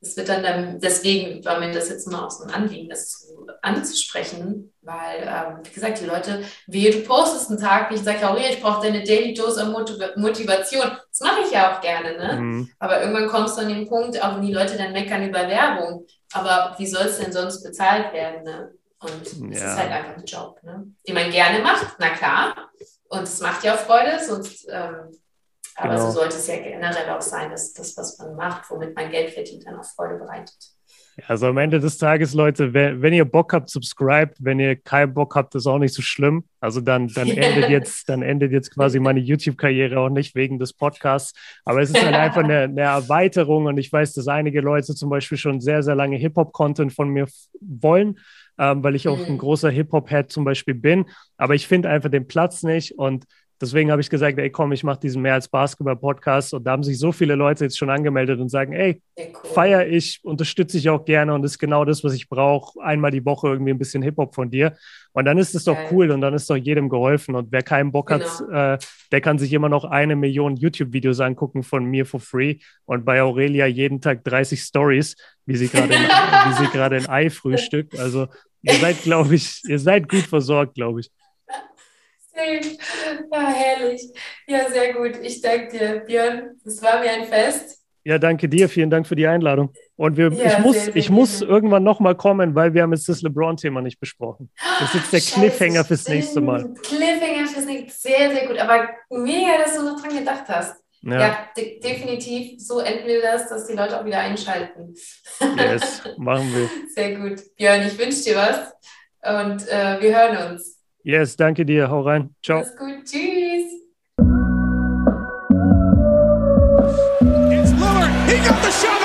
das wird dann, dann deswegen war mir das jetzt immer auch so ein Anliegen, das zu, anzusprechen, weil, ähm, wie gesagt, die Leute, wie du postest einen Tag, wie ich sage, Aurelia, ich brauche deine Daily Dose an Motivation. Das mache ich ja auch gerne, ne? Mhm. Aber irgendwann kommst du an den Punkt, auch wenn die Leute dann meckern über Werbung, aber wie soll es denn sonst bezahlt werden, ne? Und es ja. ist halt einfach ein Job, ne? den man gerne macht, na klar. Und es macht ja auch Freude, sonst, ähm, aber genau. so sollte es ja generell auch sein, dass das, was man macht, womit man Geld verdient, dann auch Freude bereitet. Also am Ende des Tages, Leute, wenn, wenn ihr Bock habt, subscribe. Wenn ihr keinen Bock habt, ist auch nicht so schlimm. Also dann, dann endet jetzt, dann endet jetzt quasi meine YouTube-Karriere auch nicht wegen des Podcasts. Aber es ist halt einfach eine, eine Erweiterung und ich weiß, dass einige Leute zum Beispiel schon sehr, sehr lange Hip-Hop-Content von mir wollen ähm, weil ich auch ein mhm. großer Hip-Hop-Head zum Beispiel bin. Aber ich finde einfach den Platz nicht und Deswegen habe ich gesagt, ey, komm, ich mache diesen mehr als Basketball-Podcast. Und da haben sich so viele Leute jetzt schon angemeldet und sagen, ey, cool. feier ich, unterstütze ich auch gerne und ist genau das, was ich brauche. Einmal die Woche irgendwie ein bisschen Hip-Hop von dir. Und dann ist es doch cool und dann ist doch jedem geholfen. Und wer keinen Bock genau. hat, äh, der kann sich immer noch eine Million YouTube-Videos angucken von mir for free. Und bei Aurelia jeden Tag 30 Stories, wie sie gerade wie sie gerade ein Ei frühstückt. Also ihr seid, glaube ich, ihr seid gut versorgt, glaube ich. Ja, herrlich. Ja, sehr gut. Ich danke dir, Björn. Es war mir ein Fest. Ja, danke dir. Vielen Dank für die Einladung. Und wir, ja, ich muss, sehr, sehr ich muss irgendwann nochmal kommen, weil wir haben jetzt das LeBron-Thema nicht besprochen. Das ist jetzt der Scheiße, Cliffhanger fürs stimmt. nächste Mal. Cliffhanger fürs nächste Mal. Sehr, sehr gut. Aber mega, dass du noch dran gedacht hast. Ja, ja de definitiv. So enden wir das, dass die Leute auch wieder einschalten. Yes, machen wir. Sehr gut. Björn, ich wünsche dir was. Und äh, wir hören uns. Yes, danke dir. Hau rein. Ciao. Alles gut. Tschüss. It's Lillard. He got the shot.